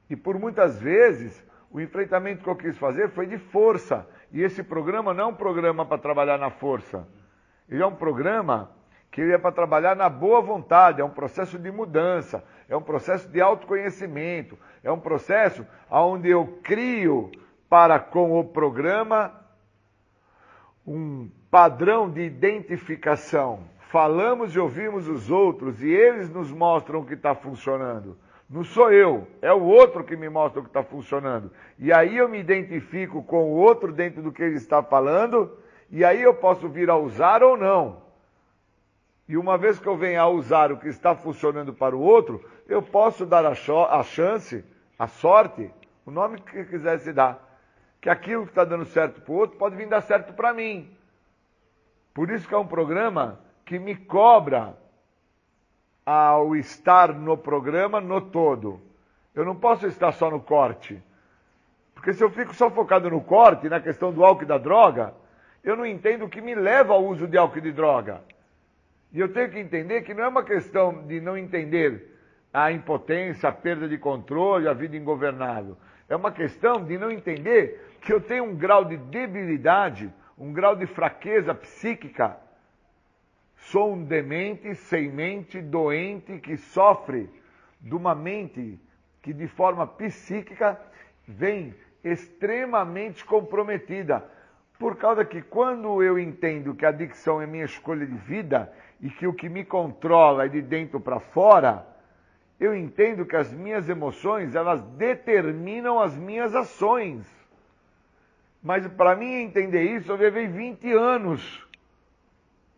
S8: E por muitas vezes, o enfrentamento que eu quis fazer foi de força. E esse programa não é um programa para trabalhar na força. Ele é um programa que ele é para trabalhar na boa vontade, é um processo de mudança, é um processo de autoconhecimento, é um processo onde eu crio para com o programa um padrão de identificação. Falamos e ouvimos os outros e eles nos mostram o que está funcionando. Não sou eu, é o outro que me mostra o que está funcionando. E aí eu me identifico com o outro dentro do que ele está falando e aí eu posso vir a usar ou não. E uma vez que eu venha a usar o que está funcionando para o outro, eu posso dar a, a chance, a sorte, o nome que quiser se dar, que aquilo que está dando certo para o outro pode vir dar certo para mim. Por isso que é um programa que me cobra ao estar no programa no todo. Eu não posso estar só no corte. Porque se eu fico só focado no corte, na questão do álcool e da droga, eu não entendo o que me leva ao uso de álcool e de droga. E eu tenho que entender que não é uma questão de não entender a impotência, a perda de controle, a vida ingovernável. É uma questão de não entender que eu tenho um grau de debilidade, um grau de fraqueza psíquica. Sou um demente, sem mente, doente, que sofre de uma mente que de forma psíquica vem extremamente comprometida. Por causa que quando eu entendo que a adicção é minha escolha de vida e que o que me controla é de dentro para fora, eu entendo que as minhas emoções, elas determinam as minhas ações. Mas para mim entender isso, eu levei 20 anos.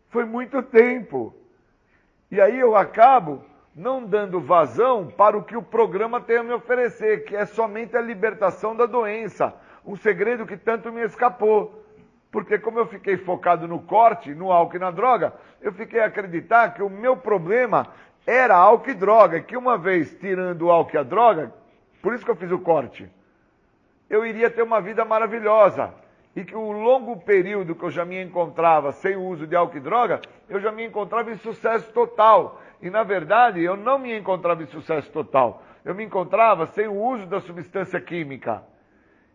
S8: Foi muito tempo. E aí eu acabo não dando vazão para o que o programa tem a me oferecer, que é somente a libertação da doença. Um segredo que tanto me escapou. Porque como eu fiquei focado no corte, no álcool e na droga, eu fiquei a acreditar que o meu problema era álcool e droga, que uma vez tirando o álcool e a droga, por isso que eu fiz o corte, eu iria ter uma vida maravilhosa. E que o longo período que eu já me encontrava sem o uso de álcool e droga, eu já me encontrava em sucesso total. E na verdade, eu não me encontrava em sucesso total. Eu me encontrava sem o uso da substância química,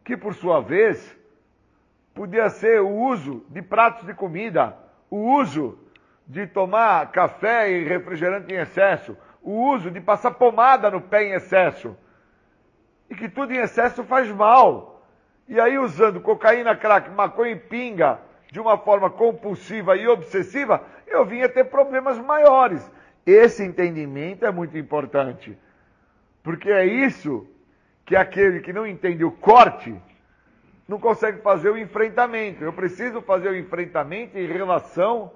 S8: que por sua vez podia ser o uso de pratos de comida, o uso de tomar café e refrigerante em excesso, o uso de passar pomada no pé em excesso. E que tudo em excesso faz mal. E aí, usando cocaína, crack, maconha e pinga de uma forma compulsiva e obsessiva, eu vinha ter problemas maiores. Esse entendimento é muito importante. Porque é isso que aquele que não entende o corte não consegue fazer o enfrentamento. Eu preciso fazer o enfrentamento em relação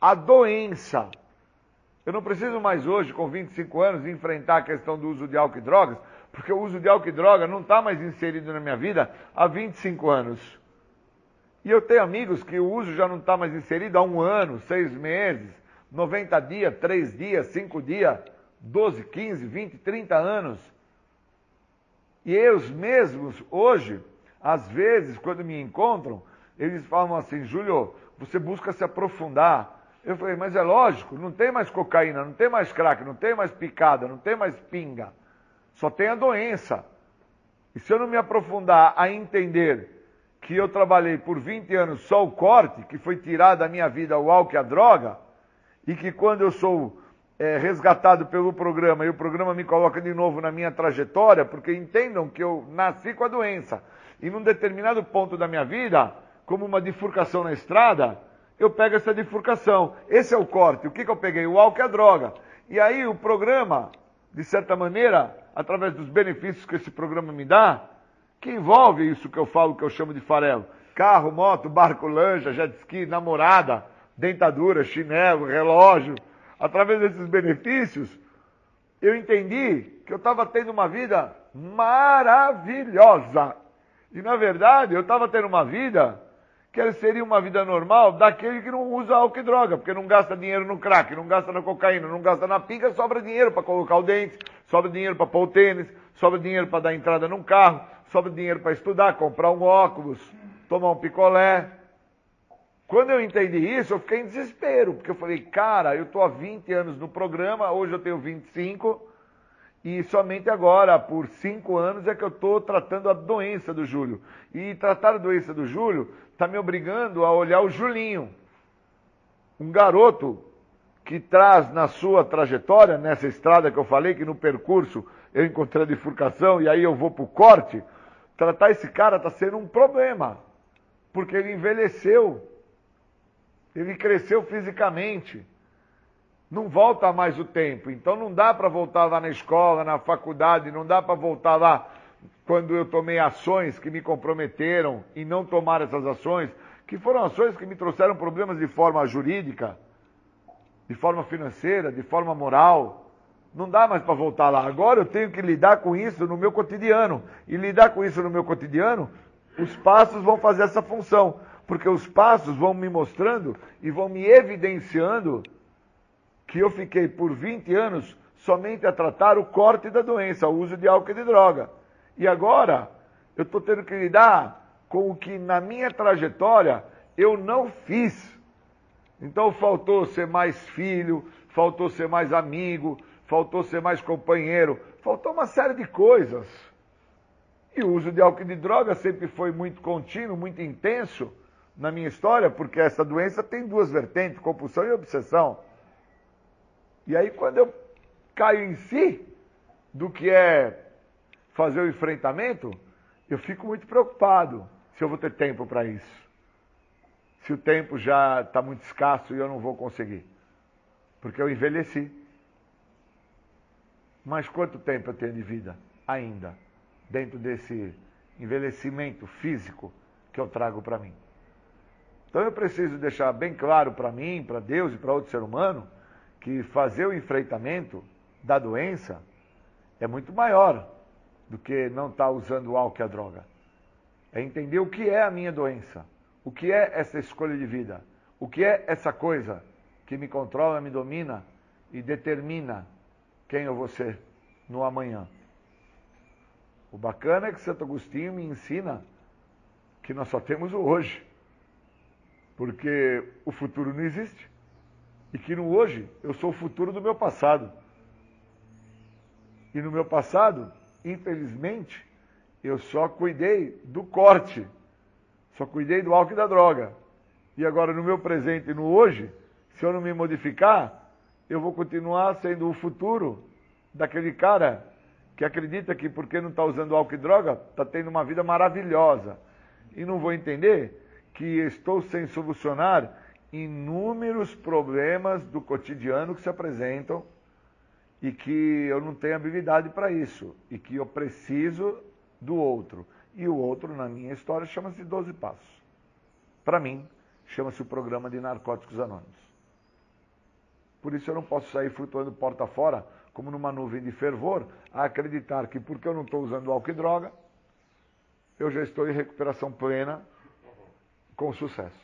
S8: a doença. Eu não preciso mais hoje, com 25 anos, enfrentar a questão do uso de álcool e drogas, porque o uso de álcool e droga não está mais inserido na minha vida há 25 anos. E eu tenho amigos que o uso já não está mais inserido há um ano, seis meses, 90 dias, 3 dias, 5 dias, 12, 15, 20, 30 anos. E eles mesmos, hoje, às vezes, quando me encontram, eles falam assim, Júlio, você busca se aprofundar, eu falei, mas é lógico, não tem mais cocaína, não tem mais crack, não tem mais picada, não tem mais pinga. Só tem a doença. E se eu não me aprofundar a entender que eu trabalhei por 20 anos só o corte, que foi tirado da minha vida o álcool e a droga, e que quando eu sou é, resgatado pelo programa e o programa me coloca de novo na minha trajetória, porque entendam que eu nasci com a doença. E num determinado ponto da minha vida, como uma bifurcação na estrada, eu pego essa bifurcação. Esse é o corte. O que, que eu peguei? O álcool e a droga. E aí o programa, de certa maneira, através dos benefícios que esse programa me dá, que envolve isso que eu falo, que eu chamo de farelo. Carro, moto, barco, lancha, jet ski, namorada, dentadura, chinelo, relógio. Através desses benefícios, eu entendi que eu estava tendo uma vida maravilhosa. E na verdade, eu estava tendo uma vida que seria uma vida normal daquele que não usa álcool e droga, porque não gasta dinheiro no crack, não gasta na cocaína, não gasta na pinga, sobra dinheiro para colocar o dente, sobra dinheiro para pôr o tênis, sobra dinheiro para dar entrada num carro, sobra dinheiro para estudar, comprar um óculos, tomar um picolé. Quando eu entendi isso, eu fiquei em desespero, porque eu falei, cara, eu estou há 20 anos no programa, hoje eu tenho 25, e somente agora, por cinco anos, é que eu estou tratando a doença do Júlio. E tratar a doença do Júlio está me obrigando a olhar o Julinho. Um garoto que traz na sua trajetória, nessa estrada que eu falei, que no percurso eu encontrei a bifurcação e aí eu vou para o corte, tratar esse cara está sendo um problema. Porque ele envelheceu. Ele cresceu fisicamente. Não volta mais o tempo. Então não dá para voltar lá na escola, na faculdade, não dá para voltar lá quando eu tomei ações que me comprometeram em não tomar essas ações, que foram ações que me trouxeram problemas de forma jurídica, de forma financeira, de forma moral. Não dá mais para voltar lá. Agora eu tenho que lidar com isso no meu cotidiano. E lidar com isso no meu cotidiano, os passos vão fazer essa função. Porque os passos vão me mostrando e vão me evidenciando que eu fiquei por 20 anos somente a tratar o corte da doença, o uso de álcool e de droga. E agora eu estou tendo que lidar com o que na minha trajetória eu não fiz. Então faltou ser mais filho, faltou ser mais amigo, faltou ser mais companheiro, faltou uma série de coisas. E o uso de álcool e de droga sempre foi muito contínuo, muito intenso na minha história, porque essa doença tem duas vertentes, compulsão e obsessão. E aí quando eu caio em si do que é fazer o enfrentamento, eu fico muito preocupado se eu vou ter tempo para isso. Se o tempo já está muito escasso e eu não vou conseguir. Porque eu envelheci. Mas quanto tempo eu tenho de vida ainda dentro desse envelhecimento físico que eu trago para mim? Então eu preciso deixar bem claro para mim, para Deus e para outro ser humano que fazer o enfrentamento da doença é muito maior do que não estar tá usando o álcool e a droga. É entender o que é a minha doença, o que é essa escolha de vida, o que é essa coisa que me controla, me domina e determina quem eu vou ser no amanhã. O bacana é que Santo Agostinho me ensina que nós só temos o hoje, porque o futuro não existe. E que no hoje eu sou o futuro do meu passado. E no meu passado infelizmente, eu só cuidei do corte, só cuidei do álcool e da droga. E agora, no meu presente e no hoje, se eu não me modificar, eu vou continuar sendo o futuro daquele cara que acredita que porque não está usando álcool e droga, está tendo uma vida maravilhosa. E não vou entender que estou sem solucionar inúmeros problemas do cotidiano que se apresentam e que eu não tenho habilidade para isso e que eu preciso do outro. E o outro, na minha história, chama-se 12 Passos. Para mim, chama-se o Programa de Narcóticos Anônimos. Por isso eu não posso sair flutuando porta fora, como numa nuvem de fervor, a acreditar que porque eu não estou usando álcool e droga, eu já estou em recuperação plena com sucesso.